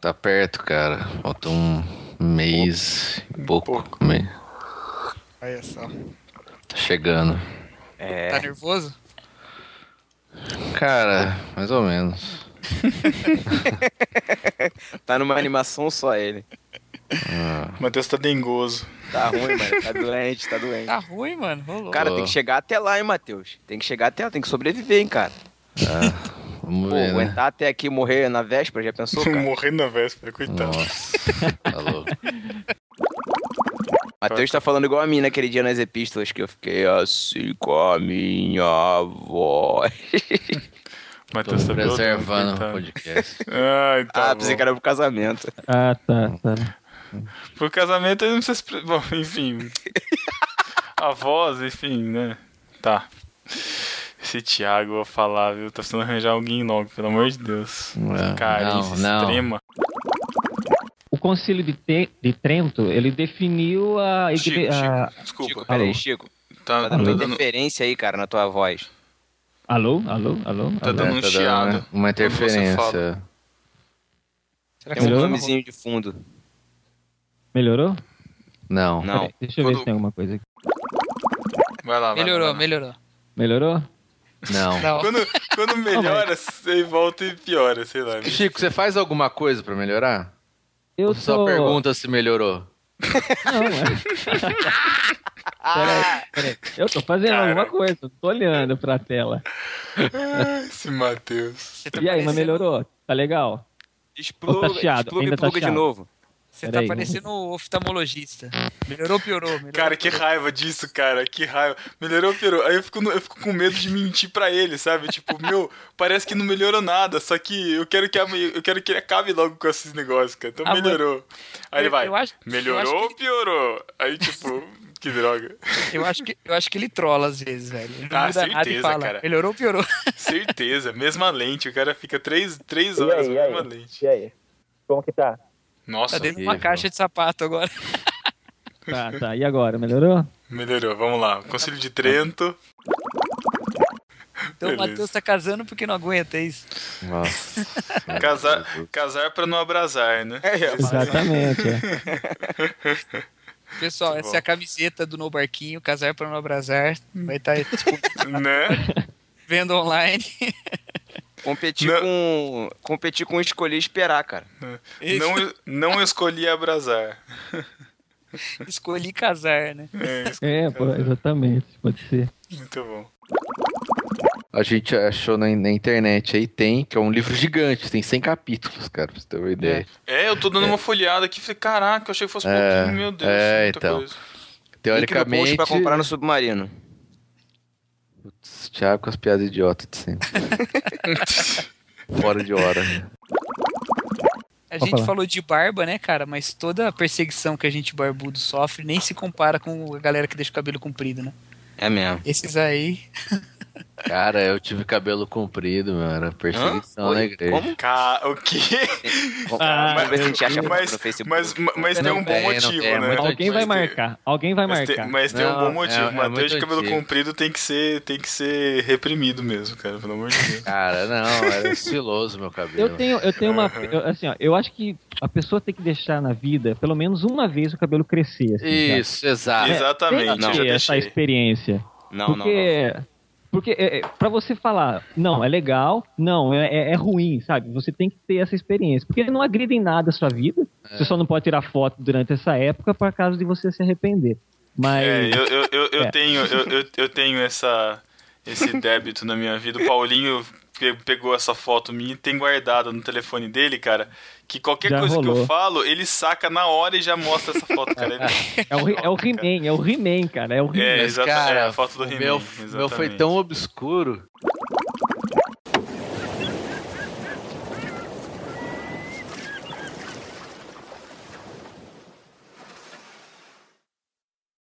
Tá perto, cara. Falta um mês e pouco. pouco. Me- Olha só. Tá chegando. É. Tá nervoso? Cara, mais ou menos. Tá numa animação só ele. O Matheus tá dengoso. Tá ruim, mano. Tá doente, tá doente. Tá ruim, mano. Rolou. Cara, tem que chegar até lá, hein, Matheus? Tem que chegar até lá, tem que sobreviver, hein, cara. Vamos Pô, ver, né? aguentar até aqui e morrer na véspera, já pensou, cara? Morrendo na véspera, coitado. Nossa, tá louco. Matheus tá falando igual a mim naquele dia nas epístolas que eu fiquei assim com a minha voz. Matheus tá preservando o podcast. Ai, tá ah, pensei que era pro casamento. Ah, tá, tá. Pro casamento ele não precisa. se Bom, enfim. A voz, enfim, né? Tá. Esse Thiago, eu vou falar, viu? Tá precisando arranjar alguém logo, pelo amor de Deus. Não, Carência não, não. extrema. O Concílio de, Te- de Trento, ele definiu a Chico. Chico, desculpa. Chico, peraí? Chico. Tá, Tá dando uma interferência aí, cara, na tua voz. Alô? Alô? Alô? Tá Alô? dando um É, tá chiado uma, interferência. Será que Tem um nomezinho de fundo. Melhorou? Não. Não. Deixa eu ver Quando- se tem alguma coisa aqui. Vai lá, vai lá, Melhorou, vai lá. melhorou. Melhorou? Não. Não. Quando, quando melhora, você volta e piora, sei lá. Chico, você faz alguma coisa pra melhorar? Eu Ou você só tô... pergunta se melhorou? Não, é. Peraí, peraí. Eu tô fazendo Cara. alguma coisa, tô olhando pra tela. Ah, Esse Matheus. Tá E aí, mas melhorou? Tá legal? Expluga, tá chiado? expluga Ainda e tá pluga de chiado? novo. Você tá parecendo o oftalmologista. Melhorou, piorou. Melhorou, Cara, que piorou. raiva disso, cara. Que raiva. Melhorou, piorou. Aí eu fico, eu fico com medo de mentir pra ele, sabe? Tipo, meu, parece que não melhorou nada. Só que eu quero que, a- eu quero que ele acabe logo com esses negócios, cara. Então Ah, melhorou. Aí ele vai. eu acho- eu melhorou acho ou que- piorou? Aí, tipo, que droga. Eu acho, que, eu acho que ele trola às vezes, velho. Ele não Ah, muda nada e certeza, fala. cara. Melhorou, piorou. Certeza. Mesma lente. O cara fica três, três horas e aí? mesma lente. E aí? Como que tá? Nossa, Tá dentro de uma caixa de sapato agora. Tá, tá. E agora, melhorou? melhorou. Vamos lá. Concílio de Trento. Então o Beleza. Matheus tá casando porque não aguenta é isso. Nossa. Casar, casar pra não abrasar, né? Exatamente. é. Pessoal, Muito essa bom. é a camiseta do No Barquinho, Casar para Não Abrasar. Vai estar disponível né? vendo online. Competir Não. com. Competir com escolher e esperar, cara. Isso. Não, não escolhi abrasar. Escolhi casar, né? É, É, pô, exatamente. Pode ser. muito bom. A gente achou na, na internet aí, tem, que é um livro gigante, tem 100 capítulos, cara, pra você ter uma ideia. É, eu tô dando uma folheada aqui. Falei, caraca, eu achei que fosse É, pouquinho, meu Deus. é, muita então. coisa. Link no post Teoricamente. pra comprar no submarino. Putz, Thiago com as piadas idiotas de sempre. Fora de hora. A Pode gente falar. falou de barba, né, cara? Mas toda a perseguição que a gente barbudo sofre nem se compara com a galera que deixa o cabelo comprido, né? É mesmo. Esses aí. Cara, eu tive cabelo comprido, meu, era perseguição Hã? na igreja. Como? Ca... O quê? Ah, ver se a gente acha Mas, no Facebook. mas, mas tem um bom motivo, tem, é né? Alguém vai Mas marcar. Alguém vai Mas tem, marcar. mas tem um bom motivo. é- é Matheus muito de cabelo antigo. comprido tem que, ser, tem que ser reprimido mesmo, cara. Pelo amor de Deus. Cara, não, era estiloso meu cabelo. Eu tenho, eu tenho uma. eu- assim, ó, eu acho que a pessoa tem que deixar na vida pelo menos uma vez o cabelo crescer. Assim? Isso, exato. Exatamente, Tem que ter essa experiência. Não, não, não. Porque. É, é, pra você falar, não, é legal, não, é, é- é ruim, sabe? Você tem que ter essa experiência. Porque não agrida em nada a sua vida. É. Você só não pode tirar foto durante essa época por caso de você se arrepender. Mas. É, eu, eu, eu, eu É. tenho, eu, eu, tenho essa, esse débito na minha vida. O Paulinho pe- pegou essa foto minha e tem guardada no telefone dele, cara. Que qualquer Já coisa que eu rolou. falo, ele saca na hora e já mostra essa foto, cara. Ele- É o, é o He-Man, é o He-Man, cara. É o He-Man. É, Mas, exata- cara, é a foto do o He-Man, meu, meu foi exatamente. tão obscuro